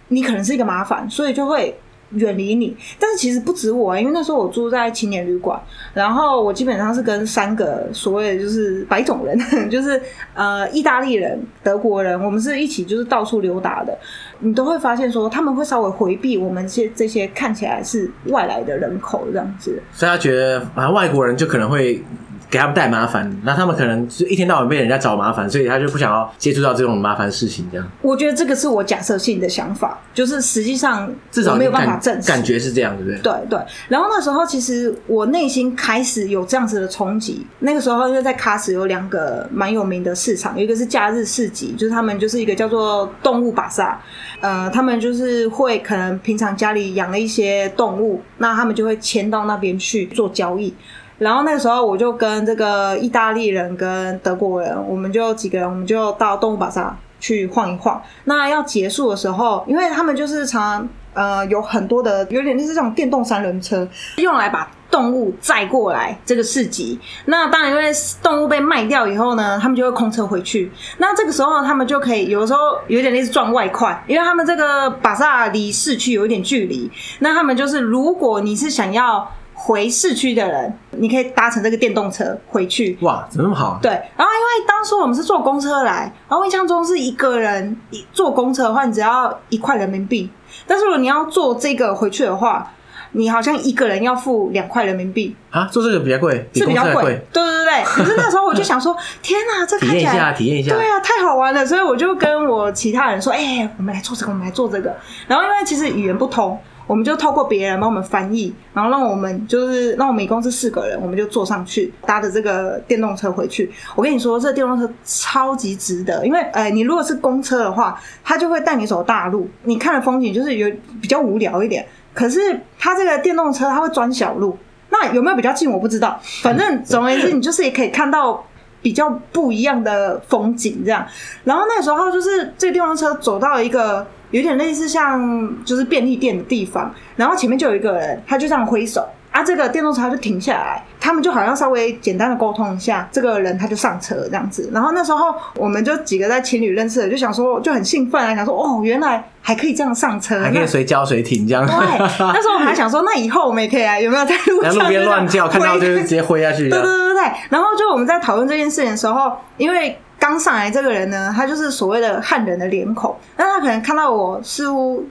你可能是一个麻烦，所以就会。远离你，但是其实不止我，因为那时候我住在青年旅馆，然后我基本上是跟三个所谓的就是白种人，[laughs] 就是呃意大利人、德国人，我们是一起就是到处溜达的，你都会发现说他们会稍微回避我们这些这些看起来是外来的人口这样子，所以他觉得啊外国人就可能会。给他们带麻烦，那他们可能就一天到晚被人家找麻烦，所以他就不想要接触到这种麻烦事情。这样，我觉得这个是我假设性的想法，就是实际上至少没有办法证实，感觉是这样，对不对？对对。然后那时候其实我内心开始有这样子的冲击。那个时候因为在喀什有两个蛮有名的市场，有一个是假日市集，就是他们就是一个叫做动物巴萨，呃，他们就是会可能平常家里养了一些动物，那他们就会迁到那边去做交易。然后那个时候，我就跟这个意大利人跟德国人，我们就几个人，我们就到动物巴萨去晃一晃。那要结束的时候，因为他们就是常常呃有很多的，有点类似这种电动三轮车，用来把动物载过来这个市集。那当然，因为动物被卖掉以后呢，他们就会空车回去。那这个时候，他们就可以有的时候有点类似赚外快，因为他们这个巴萨离市区有一点距离。那他们就是，如果你是想要。回市区的人，你可以搭乘这个电动车回去。哇，怎么那么好？对，然后因为当初我们是坐公车来，然后印象中是一个人一坐公车的话，你只要一块人民币。但是如果你要坐这个回去的话，你好像一个人要付两块人民币啊。坐这个比较贵，是比较贵。对对对对。可是那时候我就想说，[laughs] 天哪，这看起来体验一下，体验一下。对啊，太好玩了。所以我就跟我其他人说，哎、欸，我们来做这个，我们来做这个。然后因为其实语言不通。我们就透过别人帮我们翻译，然后让我们就是让我们一共是四个人，我们就坐上去搭着这个电动车回去。我跟你说，这个电动车超级值得，因为呃，你如果是公车的话，它就会带你走大路，你看的风景就是有比较无聊一点。可是它这个电动车它会钻小路，那有没有比较近我不知道，反正总而言之，你就是也可以看到比较不一样的风景这样。然后那时候就是这个电动车走到一个。有点类似像就是便利店的地方，然后前面就有一个人，他就这样挥手。啊，这个电动车就停下来，他们就好像稍微简单的沟通一下，这个人他就上车这样子。然后那时候我们就几个在情侣认识的，就想说就很兴奋啊，想说哦，原来还可以这样上车，还可以随叫随停这样。对，[laughs] 那时候我们还想说，那以后我们也可以啊，有没有在路上在路边乱叫，看到就是直接挥下去。对对对对。然后就我们在讨论这件事情的时候，因为刚上来这个人呢，他就是所谓的汉人的脸孔，那他可能看到我似乎。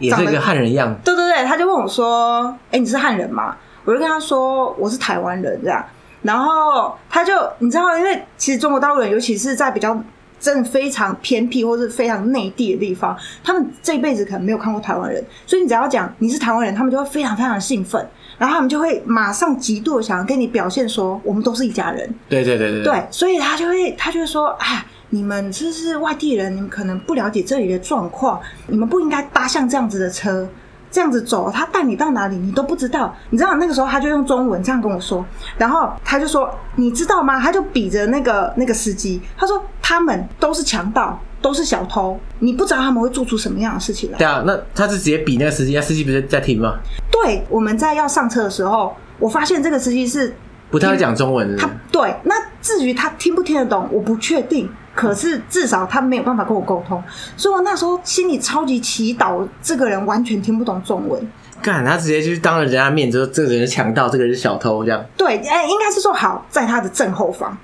也是一个汉人样，对对对，他就问我说：“哎，你是汉人吗？”我就跟他说：“我是台湾人。”这样，然后他就你知道，因为其实中国大陆人，尤其是在比较真的非常偏僻或是非常内地的地方，他们这一辈子可能没有看过台湾人，所以你只要讲你是台湾人，他们就会非常非常的兴奋，然后他们就会马上极度的想要跟你表现说，我们都是一家人。对对对对对，对，所以他就会他就会说：“哎。”你们这是外地人，你们可能不了解这里的状况，你们不应该搭像这样子的车，这样子走，他带你到哪里你都不知道。你知道那个时候他就用中文这样跟我说，然后他就说，你知道吗？他就比着那个那个司机，他说他们都是强盗，都是小偷，你不知道他们会做出什么样的事情来。对啊，那他是直接比那个司机，那司机不是在听吗？对，我们在要上车的时候，我发现这个司机是不太会讲中文的。他对，那至于他听不听得懂，我不确定。可是至少他没有办法跟我沟通，所以我那时候心里超级祈祷，这个人完全听不懂中文。干，他直接就是当着人家面说，这个人是强盗，这个人是小偷，这样。对，哎，应该是说好在他的正后方。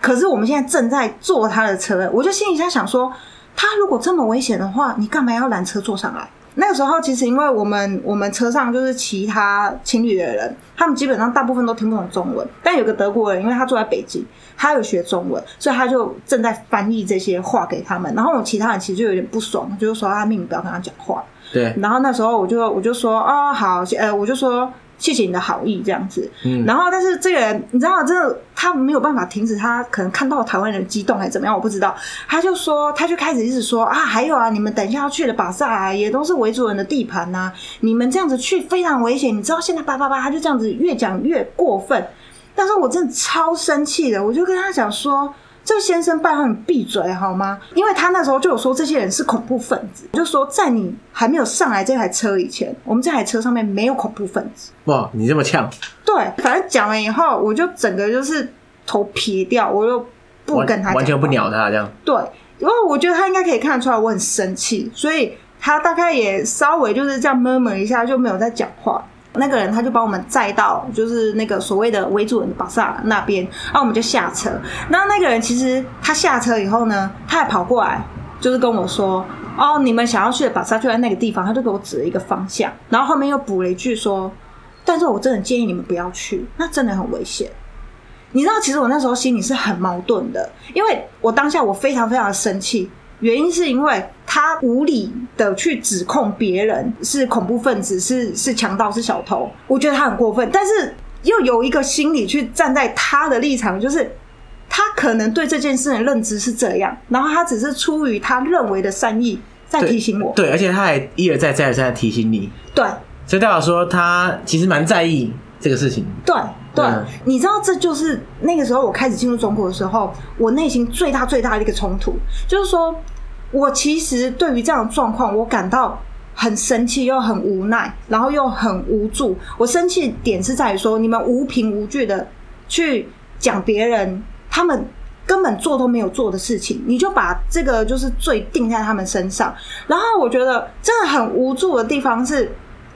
可是我们现在正在坐他的车，我就心里在想说，他如果这么危险的话，你干嘛要拦车坐上来？那个时候，其实因为我们我们车上就是其他情侣的人，他们基本上大部分都听不懂中文。但有个德国人，因为他住在北京，他有学中文，所以他就正在翻译这些话给他们。然后我其他人其实就有点不爽，就是说他命不要跟他讲话。对。然后那时候我就我就说哦好，呃我就说。谢谢你的好意，这样子。嗯，然后但是这个人，你知道，真的他没有办法停止，他可能看到台湾人激动还是怎么样，我不知道。他就说，他就开始一直说啊，还有啊，你们等一下要去的巴萨啊，也都是维族人的地盘呐、啊，你们这样子去非常危险，你知道现在叭叭叭，他就这样子越讲越过分。但是我真的超生气的，我就跟他讲说。这个先生，拜托你闭嘴好吗？因为他那时候就有说这些人是恐怖分子，就说在你还没有上来这台车以前，我们这台车上面没有恐怖分子。哇，你这么呛？对，反正讲完以后，我就整个就是头撇掉，我又不跟他讲，完全不鸟他这样。对，因为我觉得他应该可以看得出来我很生气，所以他大概也稍微就是这样 murmur 一下，就没有再讲话。那个人他就把我们载到，就是那个所谓的维族人的巴萨那边，然后我们就下车。那那个人其实他下车以后呢，他还跑过来，就是跟我说：“哦，你们想要去的巴萨就在那个地方。”他就给我指了一个方向，然后后面又补了一句说：“但是我真的建议你们不要去，那真的很危险。”你知道，其实我那时候心里是很矛盾的，因为我当下我非常非常的生气。原因是因为他无理的去指控别人是恐怖分子，是是强盗，是小偷，我觉得他很过分。但是又有一个心理去站在他的立场，就是他可能对这件事的认知是这样，然后他只是出于他认为的善意在提醒我。对，对，而且他还一而再再而三的提醒你。对，所以代表说他其实蛮在意这个事情。对。对，你知道，这就是那个时候我开始进入中国的时候，我内心最大最大的一个冲突，就是说，我其实对于这样的状况，我感到很生气，又很无奈，然后又很无助。我生气点是在于说，你们无凭无据的去讲别人，他们根本做都没有做的事情，你就把这个就是罪定在他们身上。然后我觉得真的很无助的地方是。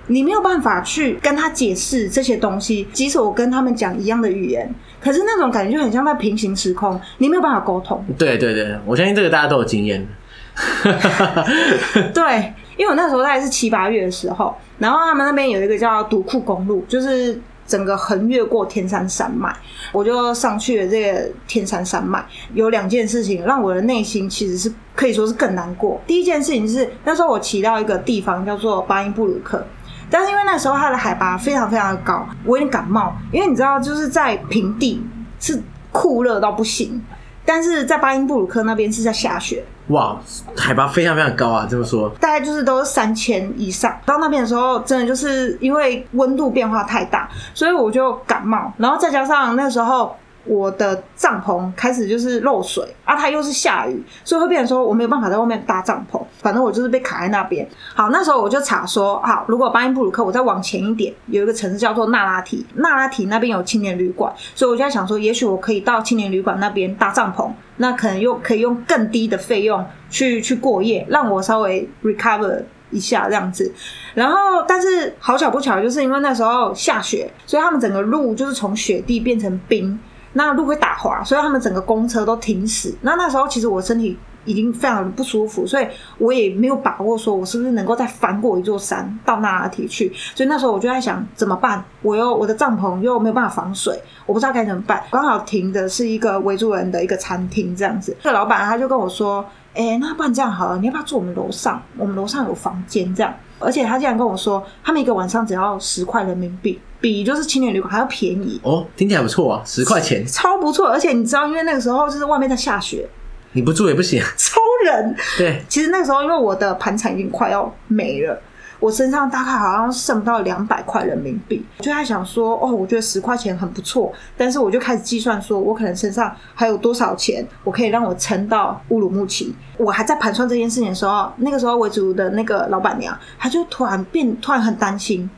你没有办法去跟他解释这些东西，即使我跟他们讲一样的语言，可是那种感觉就很像在平行时空，你没有办法沟通。对对对，我相信这个大家都有经验。[laughs] 对，因为我那时候大概是七八月的时候，然后他们那边有一个叫独库公路，就是整个横越过天山山脉，我就上去了这个天山山脉。有两件事情让我的内心其实是可以说是更难过。第一件事情是那时候我骑到一个地方叫做巴音布鲁克。但是因为那时候它的海拔非常非常的高，我有点感冒。因为你知道，就是在平地是酷热到不行，但是在巴音布鲁克那边是在下雪。哇，海拔非常非常高啊！这么说，大概就是都是三千以上。到那边的时候，真的就是因为温度变化太大，所以我就感冒。然后再加上那时候我的帐篷开始就是漏水啊，它又是下雨，所以会变成说我没有办法在外面搭帐篷。反正我就是被卡在那边。好，那时候我就查说，好，如果巴音布鲁克，我再往前一点，有一个城市叫做纳拉提，纳拉提那边有青年旅馆，所以我就在想说，也许我可以到青年旅馆那边搭帐篷，那可能又可以用更低的费用去去过夜，让我稍微 recover 一下这样子。然后，但是好巧不巧，就是因为那时候下雪，所以他们整个路就是从雪地变成冰。那路会打滑，所以他们整个公车都停驶。那那时候其实我身体已经非常的不舒服，所以我也没有把握说我是不是能够再翻过一座山到那拉提去。所以那时候我就在想怎么办？我又我的帐篷又没有办法防水，我不知道该怎么办。刚好停的是一个维族人的一个餐厅，这样子。这个老板他就跟我说：“哎、那不然这样好了，你要不要住我们楼上？我们楼上有房间这样。”而且他竟然跟我说，他们一个晚上只要十块人民币，比就是青年旅馆还要便宜哦，听起来不错啊，十块钱超不错。而且你知道，因为那个时候就是外面在下雪，你不住也不行，[laughs] 超冷。对，其实那个时候因为我的盘缠已经快要没了。我身上大概好像剩不到两百块人民币，就在想说，哦，我觉得十块钱很不错，但是我就开始计算说，我可能身上还有多少钱，我可以让我撑到乌鲁木齐。我还在盘算这件事情的时候，那个时候维族的那个老板娘，她就突然变，突然很担心，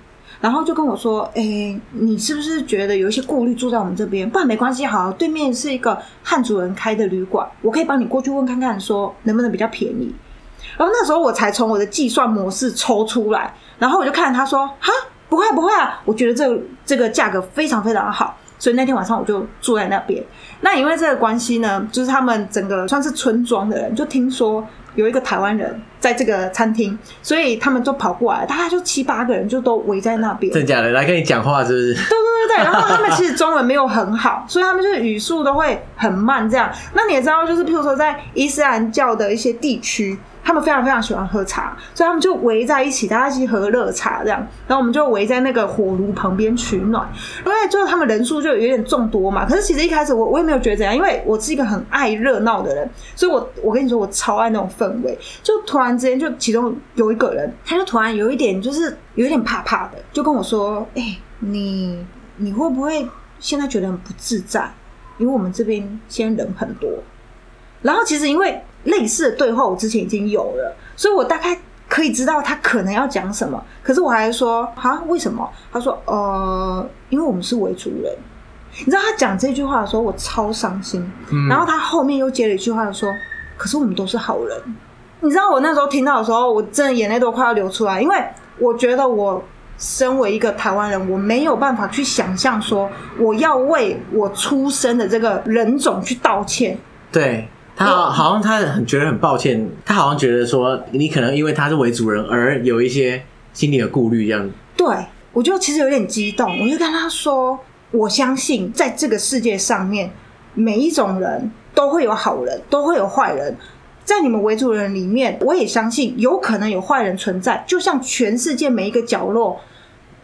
然后就跟我说，哎、你是不是觉得有一些顾虑住在我们这边？不然没关系，好，对面是一个汉族人开的旅馆，我可以帮你过去问看看，说能不能比较便宜。然后那时候我才从我的计算模式抽出来，然后我就看他说：“哈，不会不会啊，我觉得这个这个价格非常非常好。”所以那天晚上我就住在那边。那因为这个关系呢，就是他们整个算是村庄的人，就听说有一个台湾人在这个餐厅，所以他们就跑过来，大概就七八个人就都围在那边。真假的？来跟你讲话是不是？对对对对。[laughs] 然后他们其实中文没有很好，所以他们就是语速都会很慢这样。那你也知道，就是譬如说在伊斯兰教的一些地区。他们非常非常喜欢喝茶，所以他们就围在一起，大家一起喝热茶这样。然后我们就围在那个火炉旁边取暖，因为就是他们人数就有点众多嘛。可是其实一开始我我也没有觉得怎样，因为我是一个很爱热闹的人，所以我我跟你说我超爱那种氛围。就突然之间，就其中有一个人，他就突然有一点就是有一点怕怕的，就跟我说：“哎、你你会不会现在觉得很不自在？因为我们这边现在人很多。”然后其实因为。类似的对话我之前已经有了，所以我大概可以知道他可能要讲什么。可是我还说啊，为什么？他说呃，因为我们是维族人。你知道他讲这句话的时候，我超伤心。嗯。然后他后面又接了一句话说，可是我们都是好人。你知道我那时候听到的时候，我真的眼泪都快要流出来，因为我觉得我身为一个台湾人，我没有办法去想象说我要为我出生的这个人种去道歉。对。他好像他很觉得很抱歉，他好像觉得说你可能因为他是为主人而有一些心理的顾虑这样。对，我就其实有点激动，我就跟他说，我相信在这个世界上面，每一种人都会有好人，都会有坏人。在你们维族人里面，我也相信有可能有坏人存在，就像全世界每一个角落。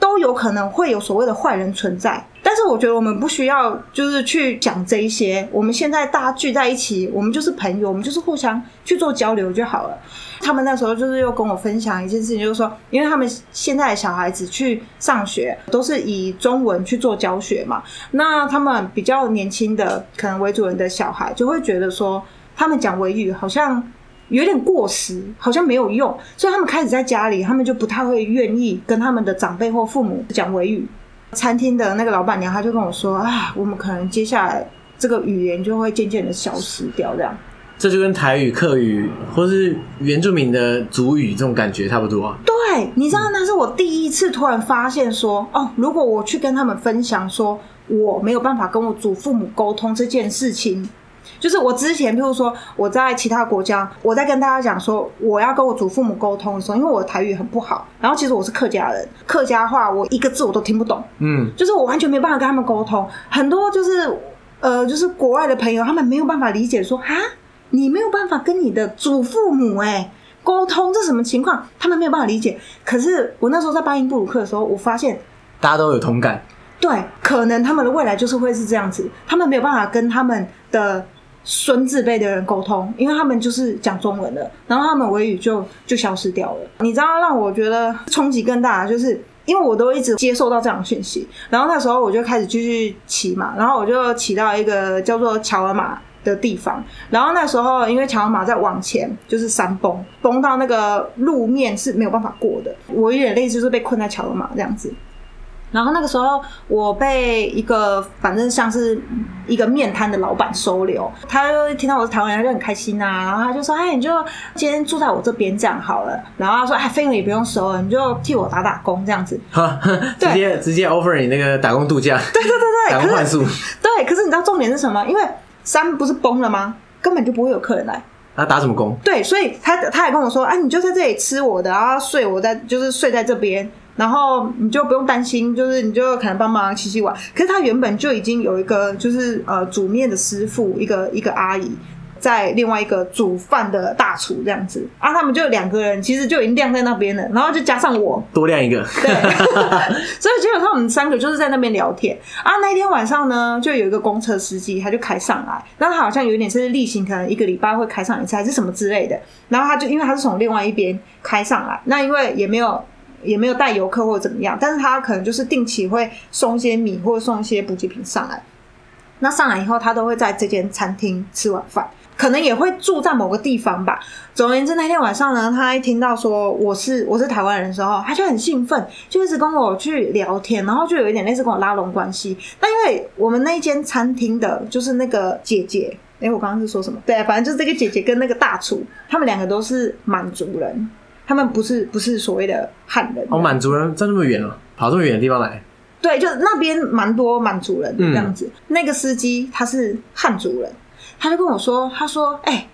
都有可能会有所谓的坏人存在，但是我觉得我们不需要就是去讲这一些。我们现在大家聚在一起，我们就是朋友，我们就是互相去做交流就好了。他们那时候就是又跟我分享一件事情，就是说，因为他们现在的小孩子去上学都是以中文去做教学嘛，那他们比较年轻的可能维族人的小孩就会觉得说，他们讲维语好像。有点过时，好像没有用，所以他们开始在家里，他们就不太会愿意跟他们的长辈或父母讲维语。餐厅的那个老板娘，她就跟我说：“啊，我们可能接下来这个语言就会渐渐的消失掉，这样。”这就跟台语、客语或是原住民的族语这种感觉差不多啊。对，你知道那是我第一次突然发现说，哦，如果我去跟他们分享说我没有办法跟我祖父母沟通这件事情。就是我之前，譬如说我在其他国家，我在跟大家讲说我要跟我祖父母沟通的时候，因为我的台语很不好，然后其实我是客家人，客家话我一个字我都听不懂，嗯，就是我完全没办法跟他们沟通。很多就是呃，就是国外的朋友，他们没有办法理解说啊，你没有办法跟你的祖父母哎沟通，这什么情况？他们没有办法理解。可是我那时候在巴音布鲁克的时候，我发现大家都有同感，对，可能他们的未来就是会是这样子，他们没有办法跟他们的。孙子辈的人沟通，因为他们就是讲中文的，然后他们维语就就消失掉了。你知道让我觉得冲击更大就是因为我都一直接受到这样的讯息，然后那时候我就开始继续骑嘛，然后我就骑到一个叫做乔尔玛的地方，然后那时候因为乔尔玛在往前就是山崩，崩到那个路面是没有办法过的，我有点类似就是被困在乔尔玛这样子。然后那个时候，我被一个反正像是一个面摊的老板收留，他就听到我是台湾人，他就很开心呐、啊。然后他就说：“哎，你就今天住在我这边这样好了。”然后他说：“哎，费用也不用收了，你就替我打打工这样子。”哈，直接直接 offer 你那个打工度假，对对对对，打工换宿。对，可是你知道重点是什么？因为山不是崩了吗？根本就不会有客人来。他打什么工？对，所以他他还跟我说：“哎，你就在这里吃我的，然后睡我在，就是睡在这边。”然后你就不用担心，就是你就可能帮忙洗洗碗。可是他原本就已经有一个，就是呃煮面的师傅，一个一个阿姨，在另外一个煮饭的大厨这样子啊，他们就两个人，其实就已经晾在那边了。然后就加上我，多晾一个。对，[laughs] 所以基本上我们三个就是在那边聊天啊。那一天晚上呢，就有一个公车司机，他就开上来，那他好像有一点是例行，可能一个礼拜会开上一次，还是什么之类的。然后他就因为他是从另外一边开上来，那因为也没有。也没有带游客或怎么样，但是他可能就是定期会送一些米或送一些补给品上来。那上来以后，他都会在这间餐厅吃晚饭，可能也会住在某个地方吧。总而言之，那天晚上呢，他一听到说我是我是台湾人的时候，他就很兴奋，就一直跟我去聊天，然后就有一点类似跟我拉拢关系。那因为我们那间餐厅的就是那个姐姐，诶，我刚刚是说什么？对，反正就是这个姐姐跟那个大厨，他们两个都是满族人。他们不是不是所谓的汉人哦，满族人在这么远了，跑这么远的地方来？对，就那边蛮多满族人这样子。嗯、那个司机他是汉族人，他就跟我说，他说：“哎、欸，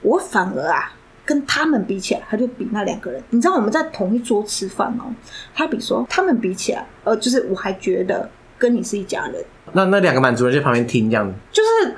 我反而啊，跟他们比起来，他就比那两个人。你知道我们在同一桌吃饭哦，他比说他们比起来，呃，就是我还觉得跟你是一家人。那那两个满族人在旁边听这样子，就是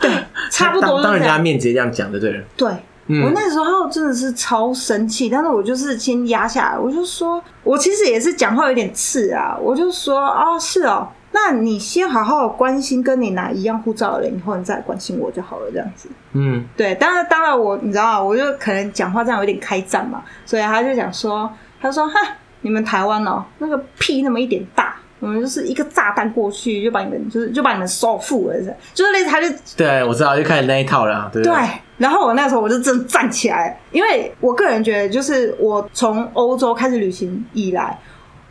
对，差不多当，当人家面直接这样讲就对了，对。”嗯、我那时候真的是超生气，但是我就是先压下来，我就说，我其实也是讲话有点刺啊，我就说，哦，是哦，那你先好好关心跟你拿一样护照的人，以后你再关心我就好了，这样子。嗯，对，当然，当然我你知道，我就可能讲话这样有点开战嘛，所以他就讲说，他说，哈，你们台湾哦，那个屁那么一点大。我们就是一个炸弹过去，就把你们就是就把你们收复了，就是类似他就对，我知道就开始那一套了，对，对，对。然后我那时候我就真站起来，因为我个人觉得，就是我从欧洲开始旅行以来，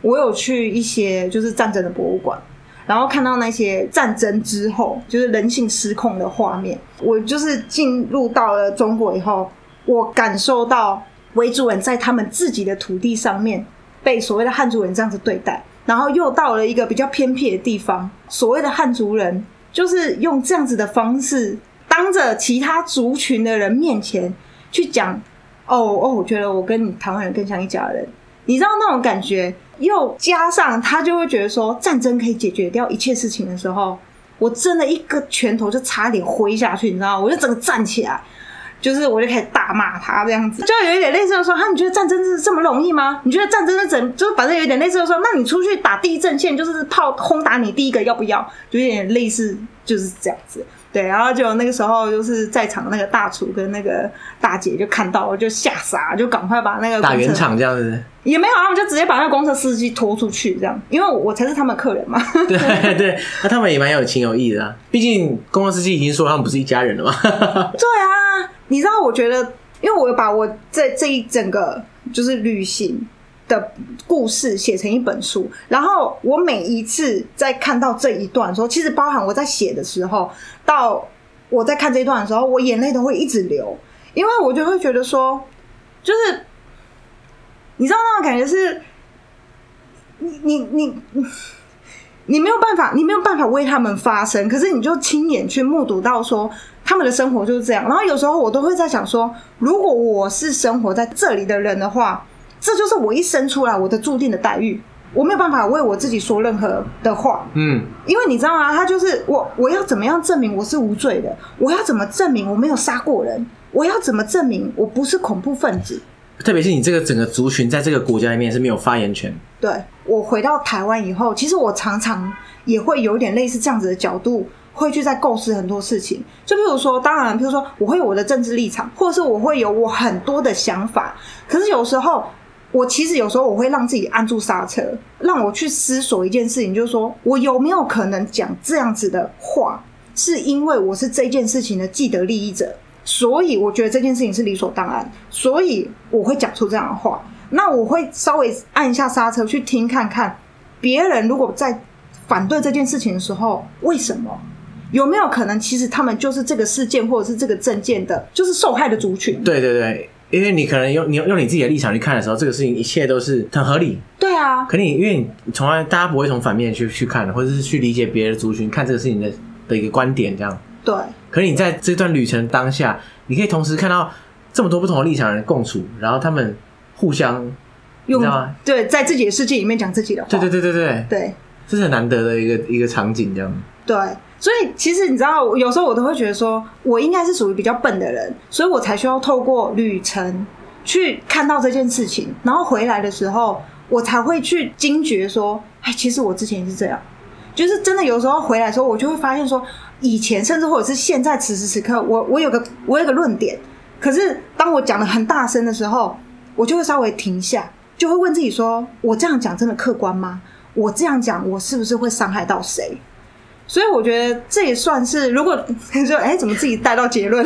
我有去一些就是战争的博物馆，然后看到那些战争之后就是人性失控的画面。我就是进入到了中国以后，我感受到维族人在他们自己的土地上面被所谓的汉族人这样子对待。然后又到了一个比较偏僻的地方，所谓的汉族人就是用这样子的方式，当着其他族群的人面前去讲，哦哦，我觉得我跟你台湾人更像一家人，你知道那种感觉。又加上他就会觉得说战争可以解决掉一切事情的时候，我真的一个拳头就差点挥下去，你知道？我就整个站起来。就是我就开始大骂他这样子，[laughs] 就有一点类似的说，哈，你觉得战争是这么容易吗？你觉得战争是怎？就反正有一点类似的说，那你出去打第一阵线，就是炮轰打你第一个要不要？就有点类似，就是这样子。对，然后就那个时候，就是在场那个大厨跟那个大姐就看到了，就吓傻，就赶快把那个打圆场这样子，也没有，他们就直接把那个公车司机拖出去这样，因为我才是他们客人嘛。[laughs] 对对，那他们也蛮有情有义的啊，毕竟公车司机已经说他们不是一家人了嘛。[laughs] 对啊。你知道，我觉得，因为我把我这这一整个就是旅行的故事写成一本书，然后我每一次在看到这一段的时候，其实包含我在写的时候，到我在看这一段的时候，我眼泪都会一直流，因为我就会觉得说，就是你知道那种感觉是，你你你你没有办法，你没有办法为他们发声，可是你就亲眼去目睹到说。他们的生活就是这样，然后有时候我都会在想说，如果我是生活在这里的人的话，这就是我一生出来我的注定的待遇，我没有办法为我自己说任何的话，嗯，因为你知道吗？他就是我，我要怎么样证明我是无罪的？我要怎么证明我没有杀过人？我要怎么证明我不是恐怖分子？特别是你这个整个族群在这个国家里面是没有发言权。对，我回到台湾以后，其实我常常也会有点类似这样子的角度。会去在构思很多事情，就比如说，当然，比如说，我会有我的政治立场，或者是我会有我很多的想法。可是有时候，我其实有时候我会让自己按住刹车，让我去思索一件事情，就是说我有没有可能讲这样子的话，是因为我是这件事情的既得利益者，所以我觉得这件事情是理所当然，所以我会讲出这样的话。那我会稍微按一下刹车，去听看看别人如果在反对这件事情的时候，为什么？有没有可能，其实他们就是这个事件或者是这个政见的，就是受害的族群？对对对。因为你可能用你用你自己的立场去看的时候，这个事情一切都是很合理。对啊，可你因为你从来大家不会从反面去去看，或者是去理解别的族群看这个事情的的一个观点这样。对。可你在这段旅程当下，你可以同时看到这么多不同的立场的人共处，然后他们互相用，你知道吗？对，在自己的世界里面讲自己的话。对对对对对对，这是很难得的一个一个场景这样。对。所以其实你知道，有时候我都会觉得说，我应该是属于比较笨的人，所以我才需要透过旅程去看到这件事情，然后回来的时候，我才会去惊觉说，哎，其实我之前也是这样，就是真的有时候回来的时候，我就会发现说，以前甚至或者是现在此时此刻，我我有个我有个论点，可是当我讲的很大声的时候，我就会稍微停下，就会问自己说，我这样讲真的客观吗？我这样讲，我是不是会伤害到谁？所以我觉得这也算是，如果你说，哎、欸，怎么自己带到结论？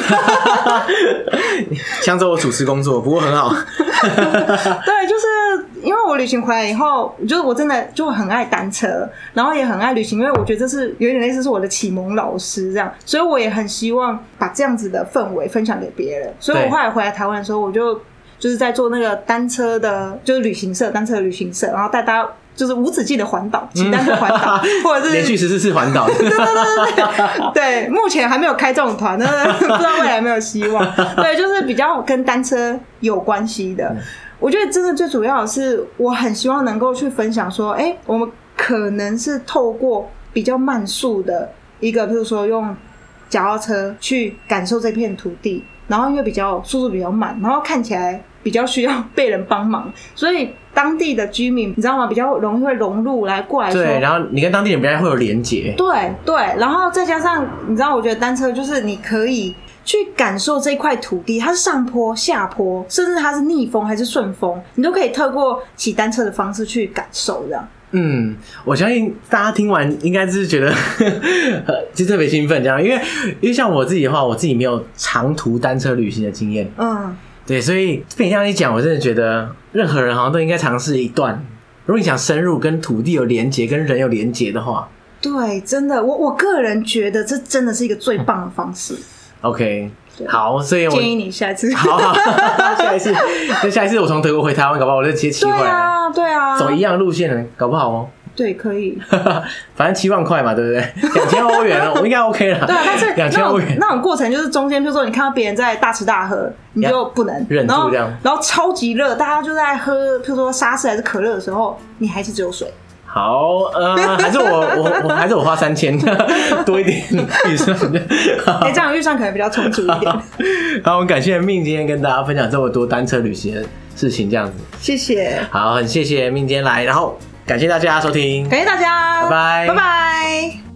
[laughs] 抢走我主持工作，不过很好。[laughs] 对，就是因为我旅行回来以后，就是我真的就很爱单车，然后也很爱旅行，因为我觉得这是有点类似是我的启蒙老师这样，所以我也很希望把这样子的氛围分享给别人。所以我后来回来台湾的时候，我就就是在做那个单车的，就是旅行社，单车的旅行社，然后带大家。就是无止境的环岛，骑单车环岛，[laughs] 或者是连续十四次环岛。[laughs] 对对对对对，目前还没有开这种团，不知道未来有没有希望。对，就是比较跟单车有关系的。我觉得真的最主要的是，我很希望能够去分享说，哎，我们可能是透过比较慢速的一个，比如说用脚踏车去感受这片土地，然后因为比较速度比较慢，然后看起来。比较需要被人帮忙，所以当地的居民你知道吗？比较容易会融入来过来说。对，然后你跟当地人比较会有连结。对对，然后再加上你知道，我觉得单车就是你可以去感受这块土地，它是上坡、下坡，甚至它是逆风还是顺风，你都可以透过骑单车的方式去感受这样。嗯，我相信大家听完应该是觉得 [laughs] 就特别兴奋这样，因为因为像我自己的话，我自己没有长途单车旅行的经验。嗯。对，所以被你这样一讲，我真的觉得任何人好像都应该尝试一段。如果你想深入跟土地有连结、跟人有连结的话，对，真的，我我个人觉得这真的是一个最棒的方式。OK，好，所以我建议你下一次，[laughs] 好，好，下一次，那下一次我从德国回台湾，搞不好我就直接机回来，对啊，对啊，走一样路线，搞不好哦。对，可以，[laughs] 反正七万块嘛，对不对？[laughs] 两千欧元，我应该 OK 了。对啊，但是两千欧元那种过程就是中间，比如说你看到别人在大吃大喝，你就不能忍住这样。然后超级热，大家就在喝，比如说沙士还是可乐的时候，你还是只有水。好，呃，还是我我我还是我花三千 [laughs] 多一点预算。哎，这样预算可能比较充足一点。好，我们感谢 Min 今天跟大家分享这么多单车旅行的事情，这样子。谢谢。好，很谢谢 Min 今天来，然后。感谢大家收听，感谢大家，拜拜，拜拜。